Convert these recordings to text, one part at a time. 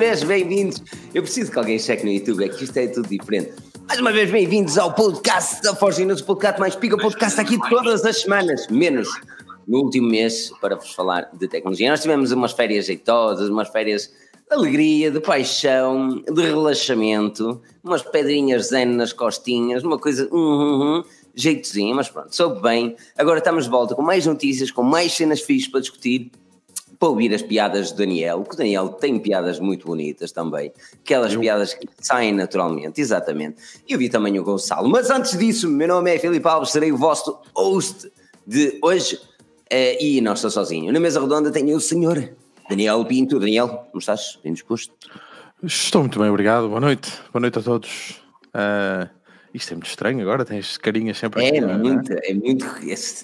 vez bem-vindos. Eu preciso que alguém cheque no YouTube, é que isto é tudo diferente. Mais uma vez bem-vindos ao podcast da News, o podcast mais pica, podcast aqui todas as semanas, menos no último mês, para vos falar de tecnologia. Nós tivemos umas férias jeitosas, umas férias de alegria, de paixão, de relaxamento, umas pedrinhas zen nas costinhas, uma coisa, hum, hum, hum, jeitozinho, mas pronto, soube bem. Agora estamos de volta com mais notícias, com mais cenas fixas para discutir para ouvir as piadas de Daniel, que o Daniel tem piadas muito bonitas também, aquelas eu... piadas que saem naturalmente, exatamente. E eu vi também o Gonçalo. Mas antes disso, meu nome é Filipe Alves, serei o vosso host de hoje uh, e não estou sozinho. Na mesa redonda tenho o senhor Daniel Pinto. Daniel, como estás? Bem disposto? Estou muito bem, obrigado. Boa noite. Boa noite a todos. Uh, isto é muito estranho agora, tens carinhas sempre É aqui, muito, é? é muito.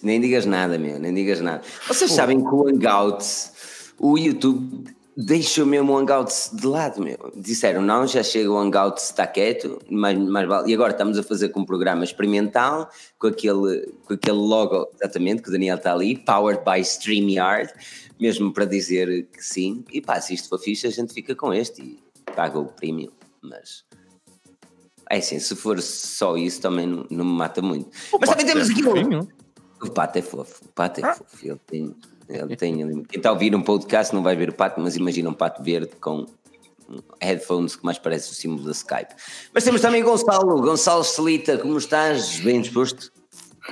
Nem digas nada, meu, nem digas nada. Vocês Pô. sabem que o Hangouts o YouTube deixou mesmo o Hangouts de lado, meu. Disseram, não, já chega o Hangouts, está quieto, mas, mas vale. E agora estamos a fazer com um programa experimental, com aquele, com aquele logo, exatamente, que o Daniel está ali, powered by StreamYard, mesmo para dizer que sim. E pá, se isto for fixe, a gente fica com este e paga o premium, mas... É assim, se for só isso também não, não me mata muito. O mas também temos é aqui um... O pato é fofo, o pato é ah. fofo, ele tem... Ele tem, quem está a ouvir um podcast não vai ver o pato, mas imagina um pato verde com headphones que mais parece o símbolo da Skype. Mas temos também Gonçalo, Gonçalo Celita, como estás? Bem disposto?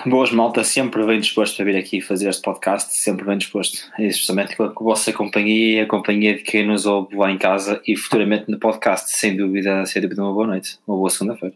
Boas malta, sempre bem disposto a vir aqui fazer este podcast, sempre bem disposto. É justamente com a vossa companhia e a companhia de quem nos ouve lá em casa e futuramente no podcast, sem dúvida, sem dúvida uma boa noite, uma boa segunda-feira.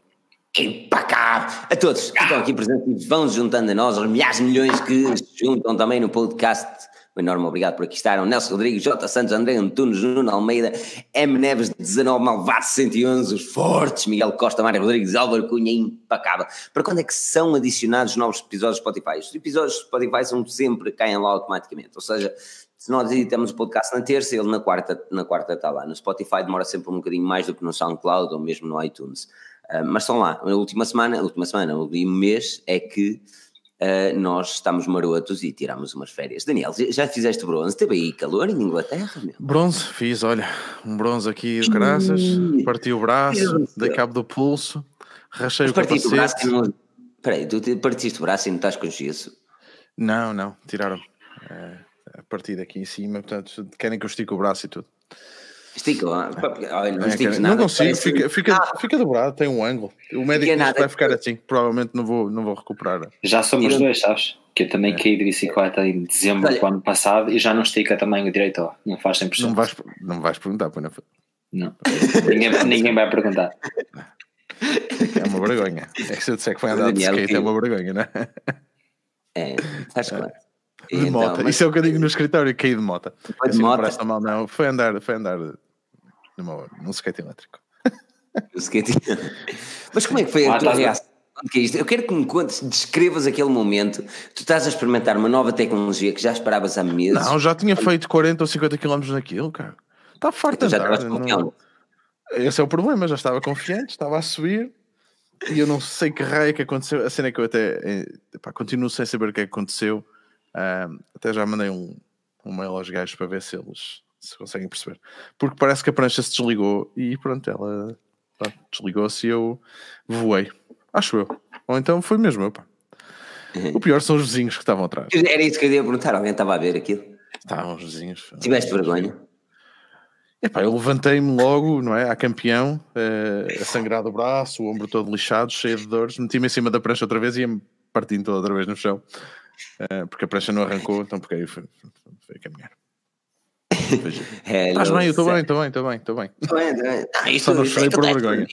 Cá, a todos que estão aqui presentes e vão juntando a nós, os milhares de milhões que se juntam também no podcast um enorme obrigado por aqui estar. Nelson Rodrigues, J. Santos, André Antunes, Nuno Almeida, M. Neves, 19, Malvado 111, os fortes, Miguel Costa, Mário Rodrigues, Álvaro Cunha, impacável. Para quando é que são adicionados novos episódios Spotify? Os episódios Spotify são sempre, caem lá automaticamente. Ou seja, se nós editamos o podcast na terça, ele na quarta, na quarta está lá. No Spotify demora sempre um bocadinho mais do que no SoundCloud ou mesmo no iTunes. Uh, mas estão lá. Na última semana, última semana, último mês é que uh, nós estamos marotos e tiramos umas férias. Daniel, já fizeste bronze? Teve aí calor em Inglaterra? Meu? Bronze, fiz, olha, um bronze aqui graças, parti o braço, dei cabo do pulso, rachei Mas o capacete. Braço, não... Peraí, tu partiste o braço e não estás com gesso? Não, não, tiraram é, a partir daqui em cima, portanto, querem que eu estique o braço e tudo. Estica lá. Olha, não, é, não consigo, fica, fica, ah. fica dobrado, tem um ângulo. O médico vai ficar assim, provavelmente não vou, não vou recuperar. Já somos dois, sabes? Que eu também é. caí de bicicleta em dezembro Olha. do ano passado e já não estica tamanho direito, ó. não faz 100%. Não vais, não vais perguntar, pois não Não, ninguém, ninguém vai perguntar. É uma vergonha. É que se eu disser que foi andar de skate, é uma vergonha, não é? É, faz claro. De então, moto. Mas... Isso é o que eu digo no escritório, caí de moto. Foi de assim, moto? Não mal, não. Foi andar, foi andar numa, num skate elétrico. O skate... Mas como é que foi a ah, tua tá reação? Eu quero que me contes, descrevas aquele momento. Tu estás a experimentar uma nova tecnologia que já esperavas há meses. Não, já tinha feito 40 ou 50 km naquilo, cara. Está farto então, de andar. Não... Esse é o problema, já estava confiante, estava a subir e eu não sei que raio que aconteceu. A cena é que eu até epá, continuo sem saber o que é que aconteceu. Um, até já mandei um, um mail aos gajos para ver se eles se conseguem perceber. Porque parece que a prancha se desligou e pronto, ela desligou-se e eu voei. Acho eu. Ou então foi mesmo eu, pá. Uhum. O pior são os vizinhos que estavam atrás. Era isso que eu ia perguntar, alguém estava a ver aquilo? Estavam os vizinhos. Tiveste vergonha? Epá, eu levantei-me logo, não é? A campeão, eh, a sangrar do braço, o ombro todo lixado, cheio de dores, meti-me em cima da prancha outra vez e ia-me partindo toda outra vez no chão, eh, porque a prancha não arrancou, então porque aí foi, foi, foi caminhar. Estás bem, eu estou bem, estou bem, estou bem, estou bem. bem, bem. Ah, Só não chorei por vergonha.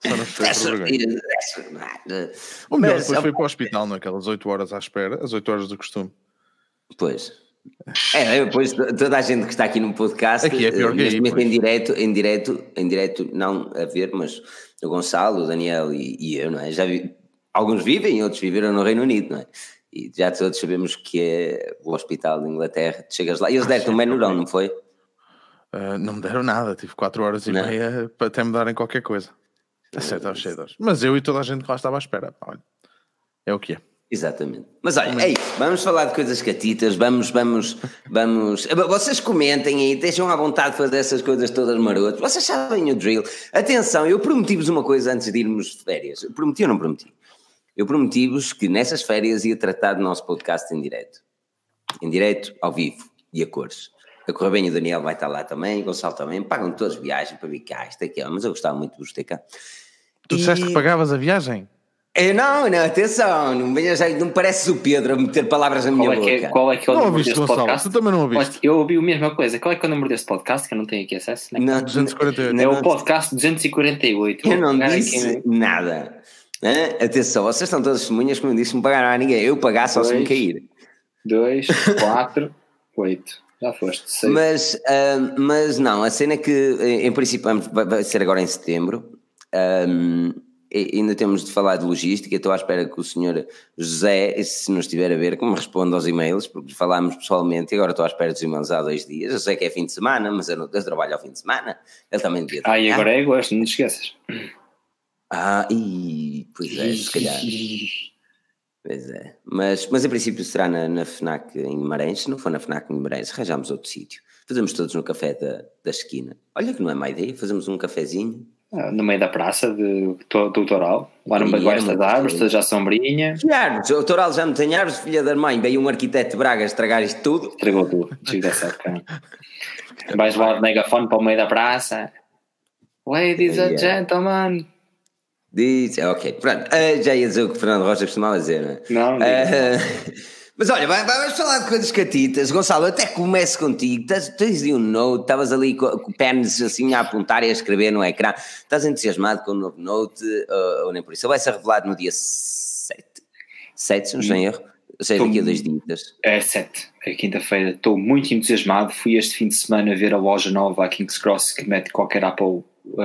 Só não chorei por vergonha. O melhor depois foi para o hospital naquelas 8 horas à espera, as 8 horas do costume. Pois. É, depois toda a gente que está aqui no podcast, aqui é pior que aí, em direto, em direto, em direto, não a ver, mas o Gonçalo, o Daniel e, e eu, não é? Já vi, alguns vivem, outros viveram no Reino Unido, não é? E já todos sabemos que é o hospital de Inglaterra, chegas lá, e eles deram-te um menurão, não foi? Uh, não me deram nada, tive 4 horas e não. meia para até me darem qualquer coisa. A certo, aos cheio Mas eu e toda a gente que lá estava à espera, olha, é o que é. Exatamente. Mas olha, ei, vamos falar de coisas catitas, vamos, vamos, vamos. Vocês comentem aí, deixam à vontade de fazer essas coisas todas marotas. Vocês sabem o drill. Atenção, eu prometi-vos uma coisa antes de irmos de férias. Eu prometi ou não prometi? Eu prometi-vos que nessas férias ia tratar do nosso podcast em direto. Em direto, ao vivo e a cores. A correr bem, o Daniel vai estar lá também, o Gonçalo também. Pagam todos viagem para vir cá, isto aqui, mas eu gostava muito de vos ter cá. Tu e... disseste que pagavas a viagem? Eu não, não, atenção, não, não pareces o Pedro a meter palavras na minha qual é boca. É, qual é que é o não número deste podcast? Tu também não ouviste? Eu ouvi a mesma coisa. Qual é que é o número deste podcast que eu não tenho aqui acesso? Né? Não, 248. É o podcast 248. Eu não disse aqui, nada. Atenção, vocês estão todas testemunhas que não disse me pagaram a ninguém. Eu pagar só se me cair. 2, 4, 8. Já foste. Sei. Mas, uh, mas não, a cena é que em princípio vai ser agora em setembro. Um, ainda temos de falar de logística, estou à espera que o senhor José, se nos estiver a ver, que me responda aos e-mails, porque falámos pessoalmente e agora estou à espera dos e-mails há dois dias. Eu sei que é fim de semana, mas eu, não, eu trabalho ao fim de semana, ele também devia Ah, e agora é gosto, não te esqueças. Ah, e pois é, se calhar. Pois é, mas, mas em princípio será na, na FNAC em Guimarães, se não for na FNAC em Guimarães, arranjamos outro sítio. Fazemos todos no café da, da esquina. Olha que não é má ideia, fazemos um cafezinho ah, no meio da praça de, do, do Toral, lá no meio das árvores, já sombrinha. Que árvores? O Toral já não tem árvores, filha da mãe. Veio um arquiteto de Braga estragar isto tudo. Estragou tudo, desgraçado, cara. Vais lá de megafone para o meio da praça. Ladies and gentlemen. Diz, ok, pronto. Uh, já ia dizer o que o Fernando Rocha costumava dizer, não é? Não, não. Uh, Mas olha, vamos falar de coisas catitas. Gonçalo, até começo contigo. Tens, tens de um note, estavas ali com, com pens assim a apontar e a escrever no ecrã. Estás entusiasmado com o novo note uh, ou nem por isso? Ele vai ser revelado no dia 7. 7, se não estou em erro. Ou seja, daqui a dois dias. É 7, é quinta-feira. Estou muito entusiasmado. Fui este fim de semana ver a loja nova a King's Cross que mete qualquer Apple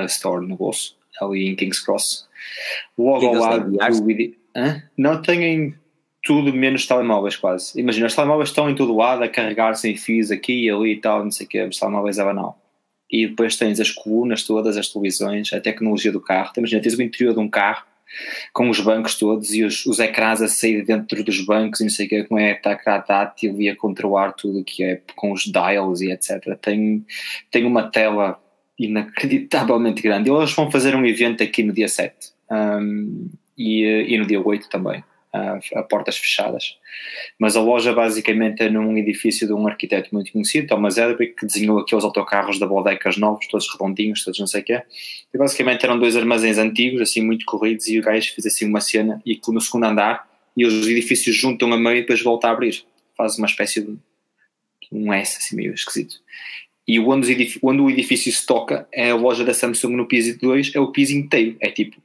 Store no bolso. Ali em King's Cross. Logo ao lado do. Não têm tudo menos telemóveis quase. Imagina, os telemóveis estão em todo lado a carregar sem fios aqui e ali e tal, não sei o que, os telemóveis é banal. E depois tens as colunas todas, as televisões, a tecnologia do carro. Imagina, tens o interior de um carro com os bancos todos e os, os ecrãs a sair dentro dos bancos e não sei o que, com é ecrã tátil e a controlar tudo que é com os dials e etc. Tem, tem uma tela inacreditavelmente grande. E eles vão fazer um evento aqui no dia 7 um, e, e no dia 8 também a, a, portas fechadas. Mas a loja basicamente é num edifício de um arquiteto muito conhecido, Thomas Edric, que desenhou aqueles autocarros da Bodecas novos, todos redondinhos, todos não sei o quê. E basicamente eram dois armazéns antigos, assim muito corridos, e o gajo fez assim uma cena e no segundo andar, e os edifícios juntam a meio e depois volta a abrir. Faz uma espécie de um S assim meio esquisito. E onde, onde o edifício se toca é a loja da Samsung no piso 2, é o piso inteiro. É tipo,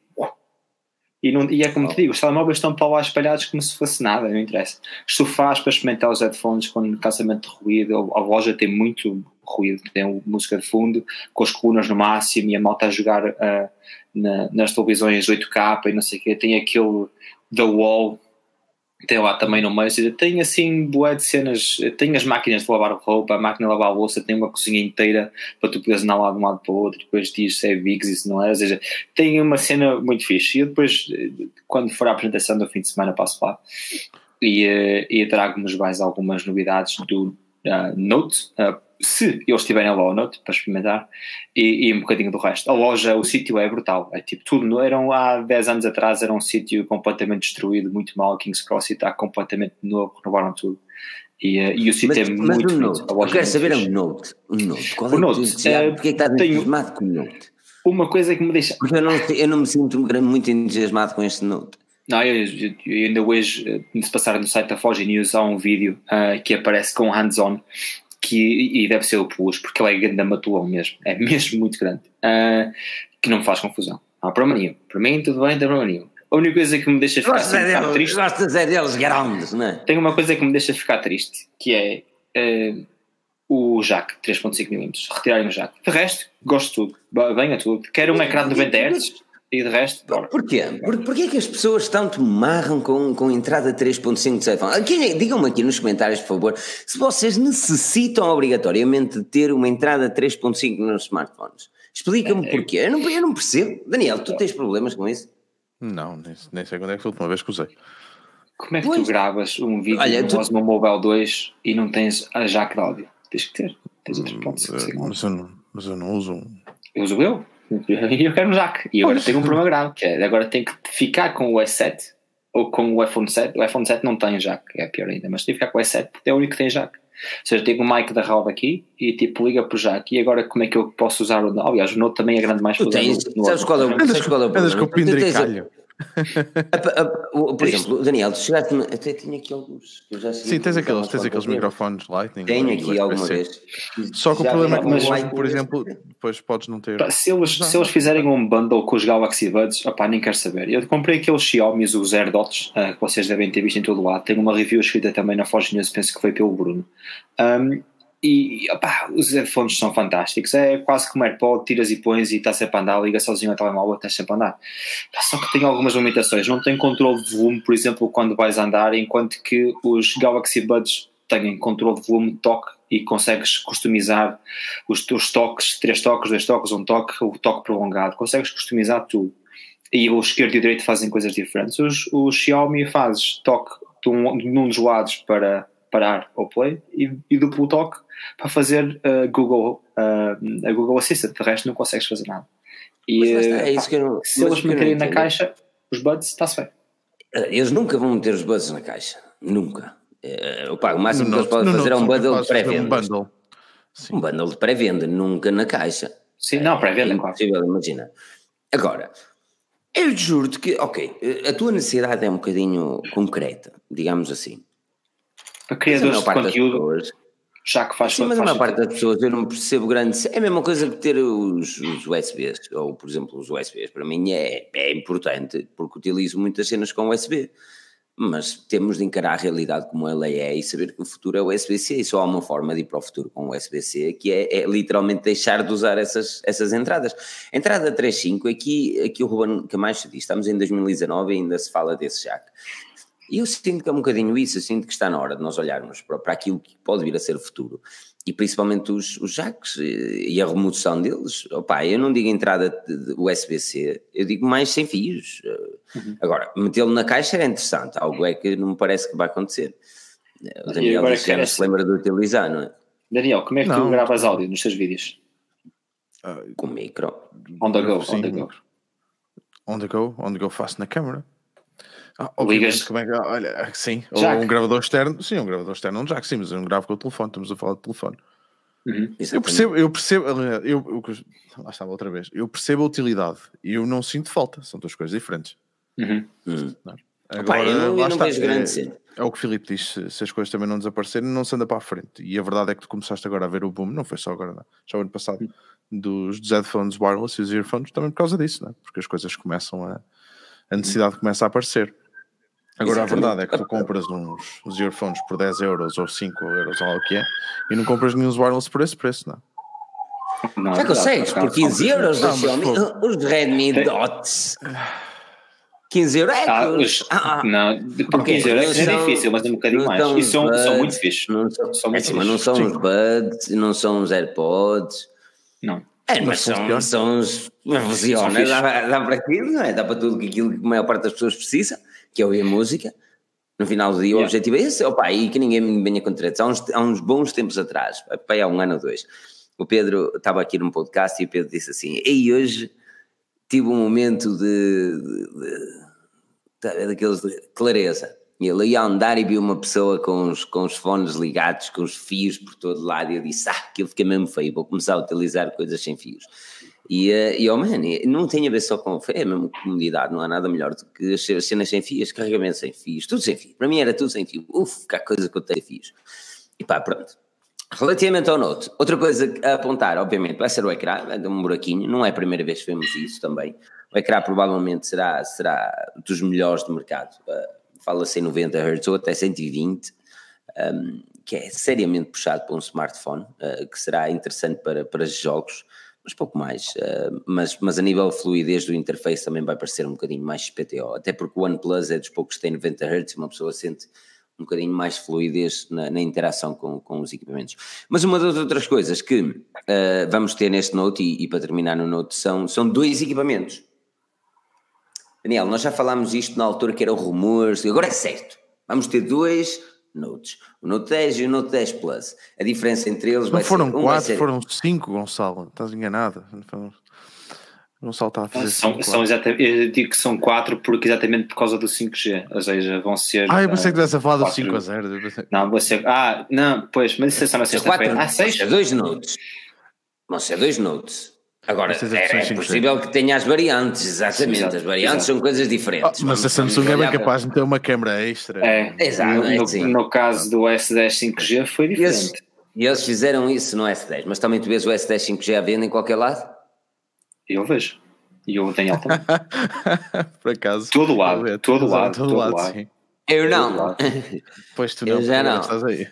e, não, e é como te digo, os telemóveis estão para lá espalhados como se fosse nada, não interessa. Sofás para experimentar os headphones com casamento de ruído, a loja tem muito ruído, tem música de fundo, com as colunas no máximo e a malta a jogar uh, na, nas televisões 8K e não sei o quê, tem aquele The Wall tem lá também no meio, ou seja, tem assim boé de cenas, tem as máquinas de lavar roupa, a máquina de lavar louça, tem uma cozinha inteira para tu poderes andar lá de um lado para o outro, depois diz se é Bigs e se não é, ou seja, tem uma cena muito fixe. E depois, quando for a apresentação do fim de semana, passo lá e, eh, e trago-nos mais algumas novidades do uh, Note, uh, se eles tiverem lá o Note para experimentar, e, e, um bocadinho do resto. A loja, o sítio é brutal, é tipo tudo, eram há 10 anos atrás, era um sítio completamente destruído, muito mal, King's Cross e está completamente novo, renovaram tudo. E, uh, e o sítio mas, é mas muito bonito. Eu quero saber é um Note. Um Note. Qual é o Note? É, Porquê é que estás entusiasmado com o Note? Uma coisa que me deixa. Porque eu não, eu não me sinto muito entusiasmado com este Note. Não, eu, eu, eu ainda hoje, eh, se passar no site da Foge News, há um vídeo uh, que aparece com hands-on que, e deve ser o Plus, porque ele é grande matulão mesmo, é mesmo muito grande, uh, que não me faz confusão. Não há problema nenhum. Para mim, tudo bem, não tem problema nenhum. A única coisa que me deixa ficar assim, um bocado triste. Gostas é deles grandes, não é? Tem uma coisa que me deixa ficar triste, que é uh, o jack 3.5mm, retirarem o jack. De resto, gosto de tudo, bem a tudo. Quero um ecrã de 90 Hz e de resto, bora. Porquê? Por, porquê que as pessoas tanto marram com, com entrada 3.5 de iPhone? É, digam-me aqui nos comentários, por favor, se vocês necessitam obrigatoriamente de ter uma entrada 3.5 nos smartphones. Explica-me é, porquê. Eu não, eu não percebo. Daniel, tu tens problemas com isso? Não, nem, nem sei quando é que foi a última vez que usei. Como é que pois. tu gravas um vídeo Olha, no tu... Osmo Mobile 2 e não tens a jack de áudio? Tens que ter. Tens outras hipóteses. Mas, eu não, mas eu não uso um. Eu uso eu. E eu quero um jack. E agora tenho um problema grave, que é agora tenho que ficar com o S7 ou com o iPhone 7. O iPhone 7 não tem jack, é pior ainda, mas tenho que ficar com o S7 porque é o único que tem jack. Ou seja, tenho o mic da Rode aqui e tipo liga para o jack. E agora como é que eu posso usar o Aliás, o Note também é grande mais tu tens, sabes qual é o, sabes qual é o problema? com o por exemplo, Daniel, tu chegaste até tinha aqui alguns. Sim, tens aqueles, tens aqueles microfones Lightning. Tenho aqui alguma vez. Só que o problema é que, mas, por exemplo, depois podes não ter. Se eles, se eles fizerem um bundle com os Galaxy Buds, opá, nem quero saber. Eu comprei aqueles Xiaomi, os AirDots, uh, que vocês devem ter visto em todo lado. Tenho uma review escrita também na Forge News, penso que foi pelo Bruno. Um, e opa, os headphones são fantásticos. É quase como AirPod, tiras e pões e está sempre a andar, liga sozinho ao telemóvel, estás sempre a andar. Só que tem algumas limitações. Não tem controle de volume, por exemplo, quando vais andar, enquanto que os Galaxy Buds têm controle de volume toque e consegues customizar os teus toques, três toques, dois toques, um toque, o toque prolongado. Consegues customizar tudo. E o esquerdo e o direito fazem coisas diferentes. Os, o Xiaomi fazes toque de um, de um dos lados para parar ou play e, e duplo toque para fazer uh, Google, uh, a Google Assistant, de resto não consegues fazer nada. E é isso que eu não, se eles meterem na caixa os buds, está-se bem. Eles nunca vão meter os buds na caixa, nunca. Uh, opa, o máximo no que eles podem fazer é um bundle de pré-venda. Um bundle. um bundle de pré-venda, nunca na caixa. Sim, não, pré-venda, é impossível, imagina. Agora, eu juro-te que, ok, a tua necessidade é um bocadinho concreta, digamos assim. Para criadores de conteúdo, pessoas, já que faz Sim, mas a maior parte das pessoas eu não percebo grande. É a mesma coisa que ter os, os USBs, ou por exemplo, os USBs. Para mim é, é importante, porque utilizo muitas cenas com USB. Mas temos de encarar a realidade como ela é e saber que o futuro é o USB-C. E só há uma forma de ir para o futuro com o USB-C, que é, é, literalmente deixar de usar essas, essas entradas. Entrada 3.5, aqui, aqui o Ruben Camacho diz: estamos em 2019 e ainda se fala desse jack. E eu sinto que é um bocadinho isso, eu sinto que está na hora de nós olharmos para, para aquilo que pode vir a ser o futuro. E principalmente os, os jacks e a remoção deles. Opa, eu não digo entrada de USB-C, eu digo mais sem fios. Uhum. Agora, metê-lo na caixa é interessante, algo é que não me parece que vai acontecer. O Daniel que não se lembra de utilizar, não é? Daniel, como é que não. tu gravas áudio nos teus vídeos? Uh, Com micro. On the go, on the go. On the go, on the go faço na câmera. Ah, Ligas. Como é que, olha, sim, ou um gravador externo, sim, um gravador externo, um jack, sim, mas eu não gravo com o telefone, estamos a falar de telefone. Uhum, eu percebo, eu percebo, eu, eu, lá estava outra vez, eu percebo a utilidade e eu não sinto falta, são duas coisas diferentes. Uhum. Hum. Agora, Opa, eu não, eu não vejo grande é, é o que o Filipe diz: se, as coisas também não desaparecerem, não se anda para a frente. E a verdade é que tu começaste agora a ver o boom, não foi só agora, não, já o ano passado, uhum. dos, dos headphones wireless e os earphones, também por causa disso, não? porque as coisas começam a. a necessidade começa a aparecer. Agora Exatamente. a verdade é que tu compras uns, uns earphones por 10 euros ou 5 euros ou lá o que é e não compras nenhum wireless por esse preço, não. não Já é consegues, por 15 euros não, Xiaomi, os Redmi Dots. 15 euros é ah, os, ah, Não, por 15 euros é difícil, mas é um bocadinho mais. E são, buds, são muito fixos. Não são, são muito é, mas não são os Buds, não são os AirPods. Não. É, mas, mas são, são os. Funciona, dá, dá para aquilo, não é? Dá para tudo aquilo que a maior parte das pessoas precisa que é ouvir música. No final do dia, yeah. o objetivo é esse, opa, e que ninguém me venha tretas. Há uns, há uns bons tempos atrás, há um ano ou dois, o Pedro estava aqui num podcast e o Pedro disse assim: Ei, hoje tive um momento de, de, de, daqueles de clareza. E ele ia andar e viu uma pessoa com os, com os fones ligados, com os fios por todo lado, e eu disse: Ah, aquilo fica mesmo feio, vou começar a utilizar coisas sem fios. E, eh, e oh man, não tem a ver só com. É mesmo comodidade, não há nada melhor do que as cenas sem fios, carregamento sem fios, tudo sem fios. Para mim era tudo sem fio. Uf, que coisa que eu tenho fios. E pá, pronto. Relativamente ao Note, outra coisa a apontar, obviamente, vai ser o ecrã, vai dar um buraquinho, não é a primeira vez que vemos isso também. O ecrã provavelmente será, será dos melhores do mercado. Uh, Fala-se em 90 Hz ou até 120, um, que é seriamente puxado para um smartphone, uh, que será interessante para, para jogos mas pouco mais. Uh, mas, mas a nível de fluidez do interface também vai parecer um bocadinho mais PTO, até porque o OnePlus é dos poucos que tem 90 Hz uma pessoa sente um bocadinho mais fluidez na, na interação com, com os equipamentos. Mas uma das outras coisas que uh, vamos ter neste Note, e, e, para terminar no Note, são, são dois equipamentos. Daniel, nós já falámos isto na altura que eram rumores, agora é certo. Vamos ter dois Notes. O Note 10 e o Note 10 Plus. A diferença entre eles Não vai foram ser... um quatro, ser... foram cinco, Gonçalo. Estás enganado. Gonçalo está a fazer são, são exatamente, Eu digo que são quatro porque exatamente por causa do 5G. Ou seja, vão ser. Ah, eu pensei que estivesse a falar do 4... 5 a 0. Pensei... Não, vou ser. Ah, não, pois, mas isso é só na sexta-feira. Ah, seis? Vão ser dois Notes. Vão ser dois Notes. Agora, é, é possível que tenha as variantes, exatamente. Sim, as variantes exato. são coisas diferentes. Oh, mas a Samsung é bem capaz de meter uma câmera extra. É, exato. No, no, no caso do S10 5G foi diferente. E eles, eles, fizeram isso no S10, mas também tu vês o S10 5G à venda em qualquer lado? Eu vejo. E eu tenho alta. Por acaso. Todo lado, ver, todo, todo lado, todo, todo lado. lado. Eu não. Pois tu não, eu já não. Estás aí.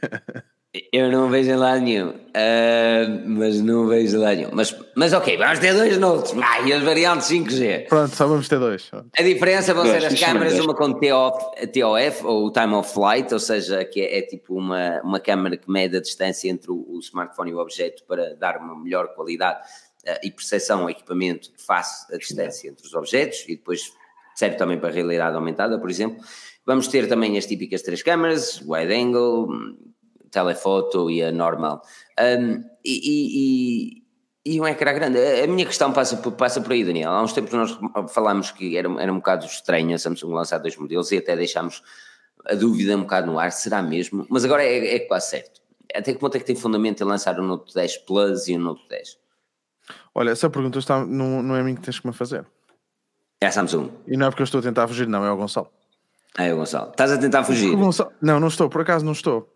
Eu não vejo em lado nenhum, uh, mas não vejo em lado nenhum. Mas, mas ok, vamos ter dois notes, ah, e as variantes 5G. Pronto, só vamos ter dois. A diferença vão ser as câmaras, uma com TOF, TOF, ou Time of Flight, ou seja, que é, é, tipo uma, uma câmera que mede a distância entre o, o smartphone e o objeto para dar uma melhor qualidade uh, e percepção ao equipamento face a distância entre os objetos e depois serve também para a realidade aumentada, por exemplo. Vamos ter também as típicas três câmaras, wide angle, telefoto e a normal. Um, e, e, e, um ecrã grande. A minha questão passa por, passa por aí, Daniel. Há uns tempos nós falámos que era, era um bocado estranho a Samsung lançar dois modelos e até deixámos a dúvida um bocado no ar, será mesmo? Mas agora é, é quase certo. Até que ponto é que tem fundamento em lançar o Note 10 Plus e o Note 10? Olha, essa pergunta está, não, não é a mim que tens que me fazer. É a Samsung. E não é porque eu estou a tentar fugir, não, é o Gonçalo. É o Gonçalo. Estás a tentar fugir? Gonçalo... Não, não estou, por acaso não estou.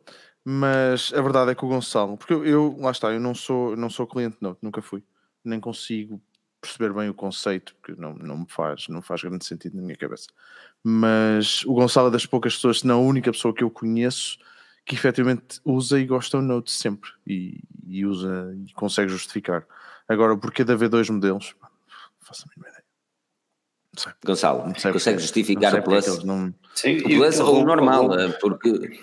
Mas a verdade é que o Gonçalo, porque eu, eu lá está, eu não sou, não sou cliente Note, nunca fui, nem consigo perceber bem o conceito, porque não, não me faz, não faz grande sentido na minha cabeça. Mas o Gonçalo é das poucas pessoas, se não a única pessoa que eu conheço que efetivamente usa e gosta do Note sempre e, e usa e consegue justificar. Agora, porquê de haver dois modelos? Faço a mínima ideia. Não sei. Gonçalo, não sei consegue porque, justificar o Plus? Não... Sim, o Plus ou o normal, porque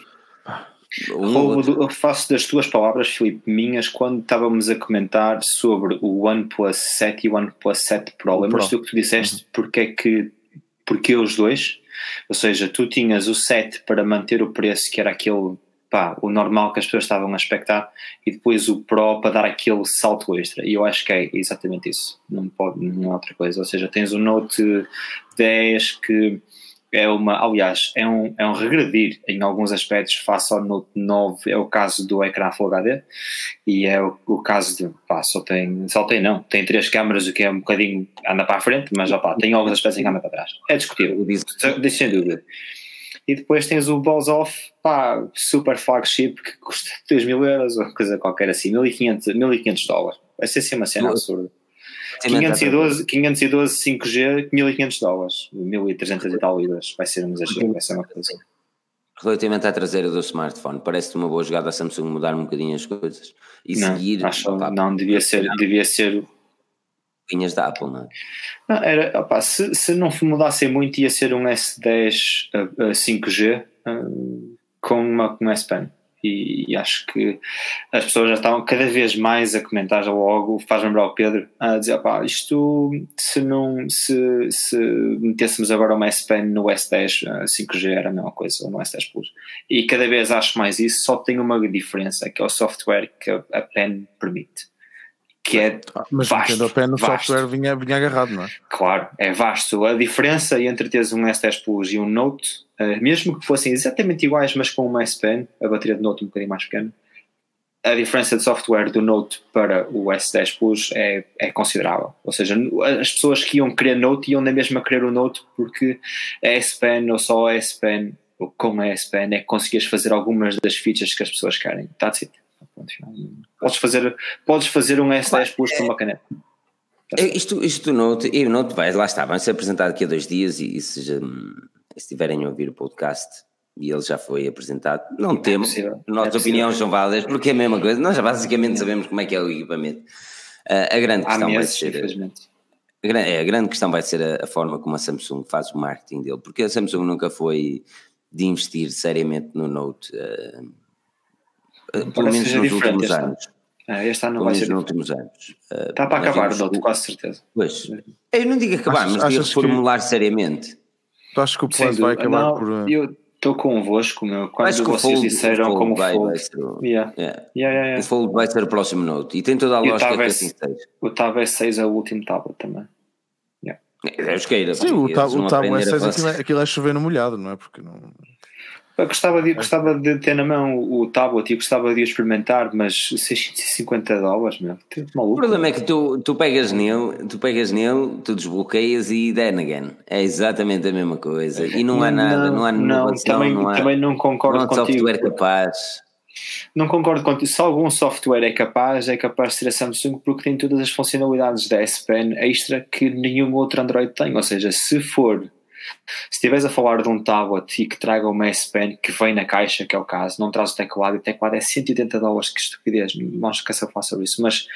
Roubo, eu faço das tuas palavras, Filipe, minhas, quando estávamos a comentar sobre o OnePlus 7 e o OnePlus 7 Pro. Lembras-te do que tu disseste? Uhum. Porque é que, porque os dois? Ou seja, tu tinhas o 7 para manter o preço, que era aquele, pá, o normal que as pessoas estavam a expectar, e depois o Pro para dar aquele salto extra. E eu acho que é exatamente isso. Não pode, não é outra coisa. Ou seja, tens o Note 10 que é uma, aliás, é um, é um regredir em alguns aspectos face ao Note 9, é o caso do ecrã Full HD e é o, o caso de, pá, só tem, só tem não, tem três câmaras, o que é um bocadinho, anda para a frente, mas já pá, tem alguns aspectos em que anda para trás, é discutível, sem dúvida. E depois tens o Balls Off, pá, super flagship, que custa 2 mil euros, ou coisa qualquer assim, 1500, 1500 dólares, vai ser assim uma cena absurda. 512, 512 5G, 1500 dólares, 1300 e tal libras, vai ser um exagero, vai ser uma coisa assim. Relativamente à traseira do smartphone, parece-te uma boa jogada a Samsung mudar um bocadinho as coisas e não, seguir. Acho, opa, não, devia ser, devia ser. Vinhas da Apple, não é? Não, era, opa, se, se não mudassem muito, ia ser um S10 5G uh, com uma com S Pen e, e, acho que as pessoas já estão cada vez mais a comentar logo, faz lembrar o Pedro, a dizer, pá, isto se não se, se metêssemos agora uma S Pen no S10 5G era a mesma coisa, ou no S10 Plus. E cada vez acho mais isso, só tem uma diferença que é o software que a Pen permite que é ah, mas vasto, a pen no vasto. software vinha, vinha agarrado, não é? Claro, é vasto. A diferença entre teres um S10 Plus e um Note uh, mesmo que fossem exatamente iguais, mas com uma S Pen, a bateria de Note um bocadinho mais pequena, a diferença de software do Note para o S10 Plus é, é considerável. Ou seja, as pessoas que iam querer Note iam na mesma querer o Note porque a S Pen ou só a S Pen ou com a S Pen é que conseguias fazer algumas das features que as pessoas querem. That's it. Podes fazer, podes fazer um S10 Plus com uma caneta. Isto, isto do Note, e o Note vai, lá está, vai ser apresentado daqui a dois dias e, e se, se tiverem a ouvir o podcast e ele já foi apresentado, não é temos, nossas é opiniões são válidas porque é a mesma coisa, nós já basicamente sabemos como é que é o equipamento. Uh, a grande questão meses, vai ser. A, é, a grande questão vai ser a, a, forma como a Samsung faz o marketing dele, porque a Samsung nunca foi de investir seriamente no Note, uh, pelo menos nos últimos anos. É, este ano não vai ser. nos últimos anos. Está para acabar, dou-te quase certeza. Pois. Eu não digo acabar, mas digo reformular que... seriamente. Tu achas que o Plus vai acabar não, por. Eu, Estou convosco, meu. Quando Acho vocês Fold, disseram como vai, Fold. Vai ser o... Yeah. Yeah. Yeah, yeah, O Fold vai ser o próximo Note. E tem toda a lógica que assim seja. O Tab S6 é o último tablet também. Yeah. É, é Sim, o Tab, o tab S6 aquilo é, aquilo é chover no molhado, não é? Porque não... Eu gostava de, gostava de ter na mão o tablet e gostava de experimentar, mas 650 dólares, meu, maluco. O problema é que tu, tu pegas nele, tu pegas nele, tu desbloqueias e then again. É exatamente a mesma coisa. E não há nada, não, não há não, também, não há, também não concordo não há contigo. software capaz. Não concordo contigo. Se algum software é capaz, é capaz de ser a Samsung porque tem todas as funcionalidades da S Pen extra que nenhum outro Android tem. Ou seja, se for se estiveres a falar de um tablet e que traga uma S Pen que vem na caixa, que é o caso, não traz o teclado e o teclado é 180 dólares, que estupidez, não esqueça de falar sobre isso, mas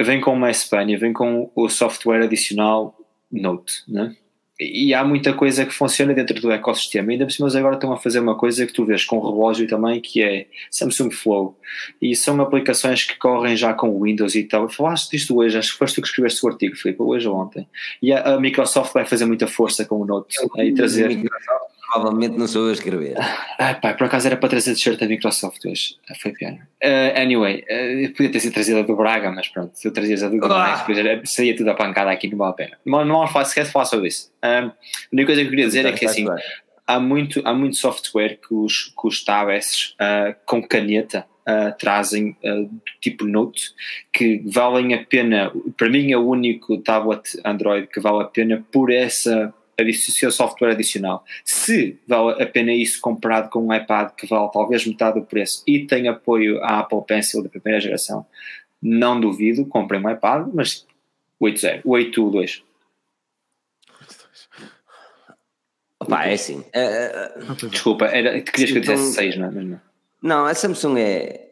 vem com uma S Pen e vem com o software adicional Note, né? E há muita coisa que funciona dentro do ecossistema. Ainda por cima, agora estão a fazer uma coisa que tu vês com o relógio também, que é Samsung Flow. E são aplicações que correm já com Windows e tal. Falaste disto hoje, acho que foste tu que escreveste o artigo, Filipe, hoje ou ontem. E a, a Microsoft vai fazer muita força com o Note e trazer. Microsoft provavelmente não sou eu a escrever. Ah, pá, por acaso era para trazer t-shirt da Microsoft hoje. Ah, foi pior. Uh, anyway, uh, podia ter sido trazida do Braga, mas pronto, se eu trazias a do Braga, ah. seria tudo a pancada aqui, não vale a pena. Não, não sequer falar sobre isso. Um, a única coisa que eu queria dizer é que assim, há muito, há muito software que os, que os tablets uh, com caneta Uh, trazem uh, do tipo Note que valem a pena. Para mim, é o único tablet Android que vale a pena por essa seu software adicional. Se vale a pena isso comparado com um iPad que vale talvez metade do preço e tem apoio à Apple Pencil da primeira geração, não duvido, comprem um iPad, mas 8.0, 8.2. Pá, é assim. Uh, Desculpa, era, querias que eu dissesse 6, não é? Não, a Samsung é,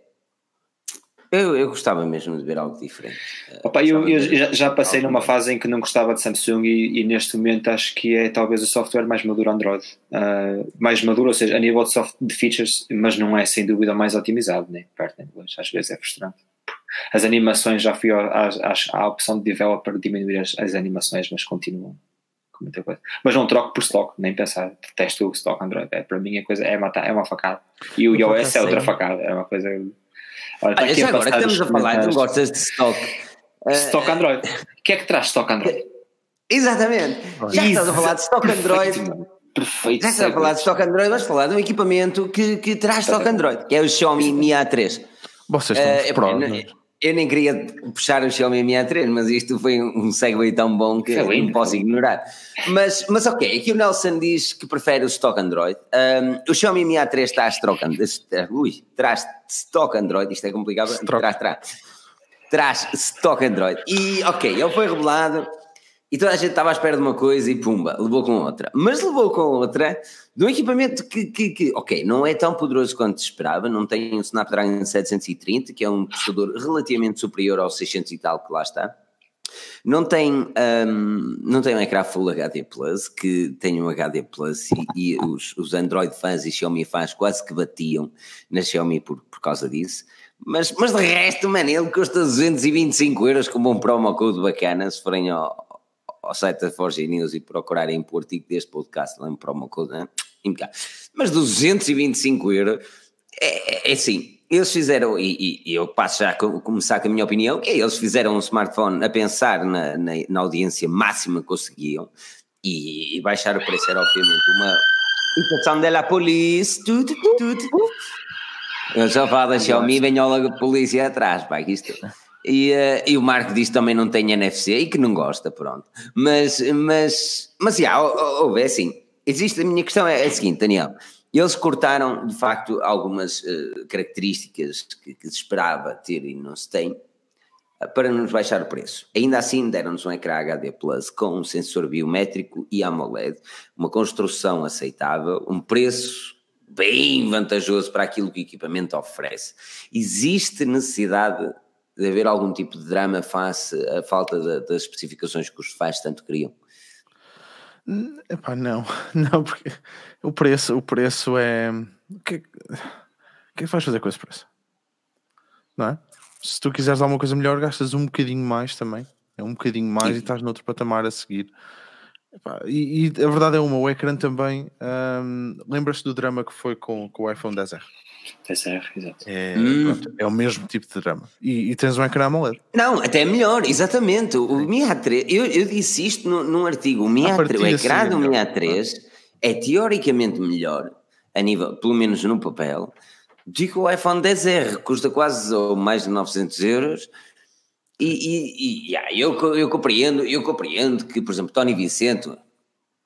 eu, eu gostava mesmo de ver algo diferente. Opa, eu, eu já, já, passei numa fase em que não gostava de Samsung e, e, neste momento acho que é talvez o software mais maduro Android. Uh, mais maduro, ou seja, a nível de, soft, de features, mas não é sem dúvida o mais otimizado, nem perto nem longe. Às vezes é frustrante. As animações, já fui à, à, à opção de developer diminuir as, as animações, mas continuam com muita coisa. Mas não troco por stock, nem pensar. Detesto o stock Android. É, para mim é, coisa, é, uma, é uma facada. E o iOS é outra facada. É uma coisa Olha, Olha já agora que estamos a falar, tu gostas de stock. Stock uh, Android. O que é que traz stock Android? Exatamente. Já estás a falar de stock Android. Perfeito. Já estás a falar de stock Android, vais falar de um equipamento que, que traz stock Android, que é o Xiaomi Mi A3. Vocês estão uh, é, eu nem queria puxar o Xiaomi Mi A3, mas isto foi um segue tão bom que não posso ignorar. Mas, mas ok, aqui o Nelson diz que prefere o stock Android. Um, o Xiaomi Mi A3 está a stock Android. Ui, traz stock Android, isto é complicado. Traz, traz. Traz stock Android. E ok, ele foi revelado e toda a gente estava à espera de uma coisa e pumba, levou com outra. Mas levou com outra de um equipamento que, que, que, ok, não é tão poderoso quanto se esperava, não tem um Snapdragon 730, que é um processador relativamente superior ao 600 e tal que lá está. Não tem, um, não tem um ecrã Full HD Plus, que tem um HD Plus e, e os, os, Android fãs e Xiaomi fãs quase que batiam na Xiaomi por, por causa disso. Mas, mas de resto, mano, ele custa 225 euros com um promo code bacana, se forem ao, ao site da Forge News e procurarem por artigo deste podcast, lembro para uma coisa, né? mas 225 euros, é, é assim, eles fizeram, e, e, eu passo já a começar com a minha opinião, que é, eles fizeram um smartphone a pensar na, na, na audiência máxima que conseguiam, e, e, baixar o preço era obviamente uma situação da polícia, tudo, tudo. Eu já falo da Xiaomi, venho logo a polícia atrás, vai, isto... E, uh, e o Marco diz que também não tem NFC e que não gosta, pronto. Mas, mas, mas, já, yeah, é assim, existe, a minha questão é a seguinte, Daniel, eles cortaram, de facto, algumas uh, características que, que, se esperava ter e não se tem, uh, para nos baixar o preço. Ainda assim, deram-nos um ecrã HD Plus com um sensor biométrico e AMOLED, uma construção aceitável, um preço bem vantajoso para aquilo que o equipamento oferece. Existe necessidade de haver algum tipo de drama face à falta de, das especificações que os fãs tanto queriam? Epá, não, não, porque o preço, o preço é. O que, o que é que vais fazer com esse preço? Não é? Se tu quiseres alguma coisa melhor, gastas um bocadinho mais também. É um bocadinho mais e, e estás noutro patamar a seguir. E, e, a verdade é uma, o ecrã também. Um, Lembras-te do drama que foi com, com o iPhone 10R? 10R, exato. É, hum. pronto, é o mesmo tipo de drama. E, e, tens um ecrã AMOLED. Não, até melhor, exatamente. O Mi A3, eu, eu disse isto no, num artigo. O, Mi A3, o ecrã do Mi A3 é teoricamente melhor, a nível, pelo menos no papel, do que o iPhone 10R, custa quase ou mais de 900 euros e, e, e yeah, eu, eu, compreendo, eu compreendo que, por exemplo, Tony Vicente,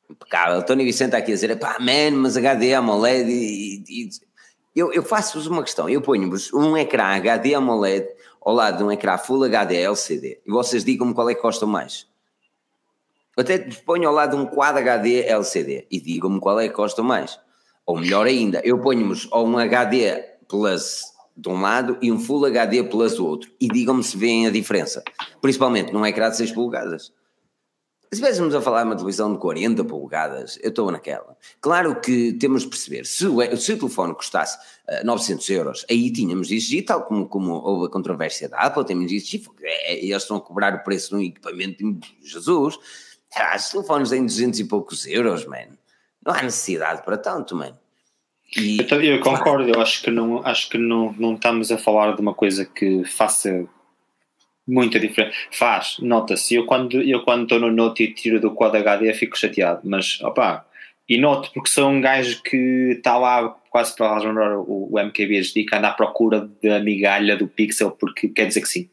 impecável, Tony Vicente está aqui a dizer, pá, man, mas HD AMOLED e, e eu, eu faço-vos uma questão, eu ponho-vos um ecrã HD AMOLED ao lado de um ecrã Full HD LCD e vocês digam-me qual é que custa mais. Eu até ponho ao lado um quadro HD LCD e digam-me qual é que custa mais. Ou melhor ainda, eu ponho-vos um HD Plus de um lado e um Full HD Plus do outro. E digam-me se veem a diferença. Principalmente num ecrã de 6 polegadas. Se estivéssemos a falar de uma televisão de 40 polegadas, eu estou naquela. Claro que temos de perceber, se o, se o telefone custasse uh, eh, 900 euros, aí tínhamos de exigir, tal como, como houve a controvérsia da Apple, temos de exigir, é, eles estão a cobrar o preço de um equipamento de Jesus. Ah, os telefones têm 200 e poucos euros, man. Não há necessidade para tanto, man. E, eu, eu, concordo, eu acho que, não, acho que não, não estamos a falar de uma coisa que faça muita diferença. Faz, nota-se. Eu quando eu quando estou no Note e tiro do Quad HD fico chateado, mas opá, e noto porque sou um gajo que está lá quase para lembrar o, o MKBHD que anda à procura da migalha do pixel porque quer dizer que sim.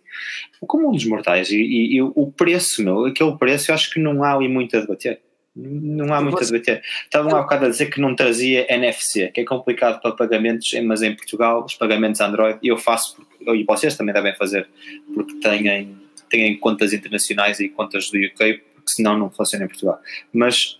Como um dos mortais e, e, e o preço, meu, aquele preço eu acho que não há ali muito a debater. Não há muito a debater. Estavam há bocado a dizer que não trazia NFC, que é complicado para pagamentos, mas em Portugal, os pagamentos Android, eu faço, porque, e vocês também devem fazer, porque têm, têm contas internacionais e contas do UK, porque senão não funciona em Portugal. Mas.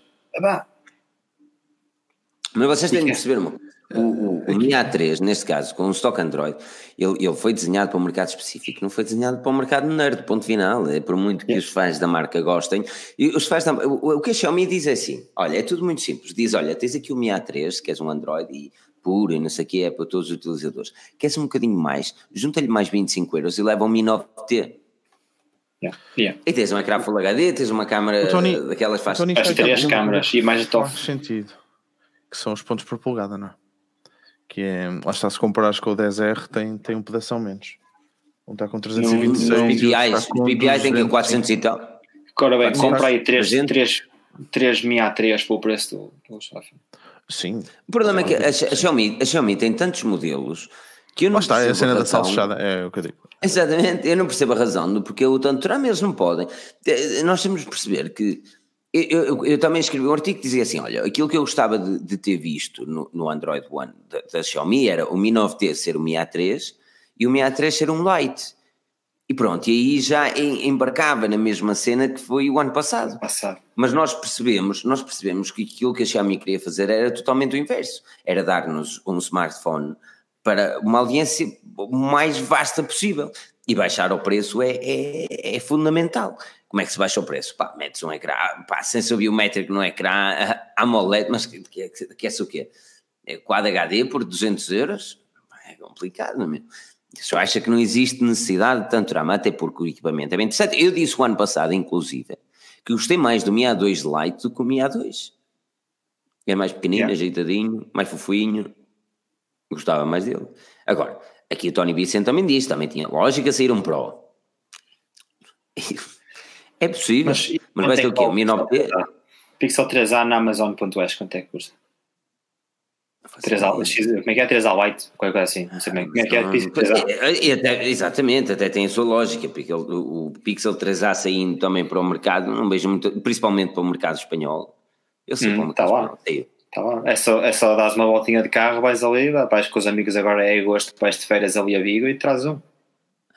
Mas vocês têm de perceber uma o, o, o Mi A3, neste caso, com o stock Android, ele, ele foi desenhado para um mercado específico, não foi desenhado para o um mercado nerd, ponto final. É por muito que os fãs da marca gostem. E os fãs da, o, o que a Xiaomi diz é assim: olha, é tudo muito simples. Diz, olha, tens aqui o Mi A3, que és um Android e puro e não sei o que, é para todos os utilizadores. Queres um bocadinho mais? Junta-lhe mais 25 euros e leva um Mi 9T. Yeah. Yeah. E tens um ecrã Full HD, tens uma câmera Tony, daquelas faz. As três câmaras e mais top. Faz sentido. Que são os pontos por polegada, não é? que é, lá está, se comparares com o 10R, tem, tem um pedaço menos. Um está com 326. Os PPIs, os PPIs tem que 400 e tal. Agora bem, compra aí 3, 3, 3 Mi A3 para o preço do, do Sim. O problema é que a, a, Xiaomi, a Xiaomi tem tantos modelos que eu não Lá está, é a cena da salsichada, é o que eu digo. Exatamente, eu não percebo a razão do porque o tanto trama eles não podem. Nós temos de perceber que eu, eu, eu, também escrevi um artigo que dizia assim: olha, aquilo que eu gostava de, de ter visto no, no Android One da, da, Xiaomi era o Mi 9T ser o Mi A3 e o Mi A3 ser um Lite. E pronto, e aí já embarcava na mesma cena que foi o ano passado. passado. Mas nós percebemos, nós percebemos que aquilo que a Xiaomi queria fazer era totalmente o inverso. Era dar-nos um smartphone para uma audiência o mais vasta possível. E baixar o preço é, é, é fundamental. Como é que se baixa o preço? Pá, metes um ecrã, pá, sensor biométrico no ecrã, AMOLED, mas que, que, que é o quê? É Quad HD por 200 euros? É complicado, não é mesmo? Só acha que não existe necessidade de tanto drama, até porque o equipamento é bem interessante. Eu disse o ano passado, inclusive, que gostei mais do Mi A2 Lite do que o Mi A2. É mais pequenino, yeah. ajeitadinho, mais fofinho. Gostava mais dele. Agora, aqui o Tony Vicente também disse, também tinha lógica sair um Pro. É possível, mas, mas vai ser o quê? O Mi 9T? Pixel 3A na Amazon.es, quanto é que custa? 3A, como é que é 3A Lite? Qualquer coisa assim, não sei bem. Como é que é Pixel 3A? É, até, exatamente, até tem a sua lógica, porque o, o, Pixel 3A saindo também para o mercado, não vejo muito, principalmente para o mercado espanhol. Eu sei hum, para o mercado tá espanhol, lá. Tá lá. É só, é só dar uma voltinha de carro, vais ali, vais com os amigos agora é agosto, vais de férias ali a Vigo e traz um.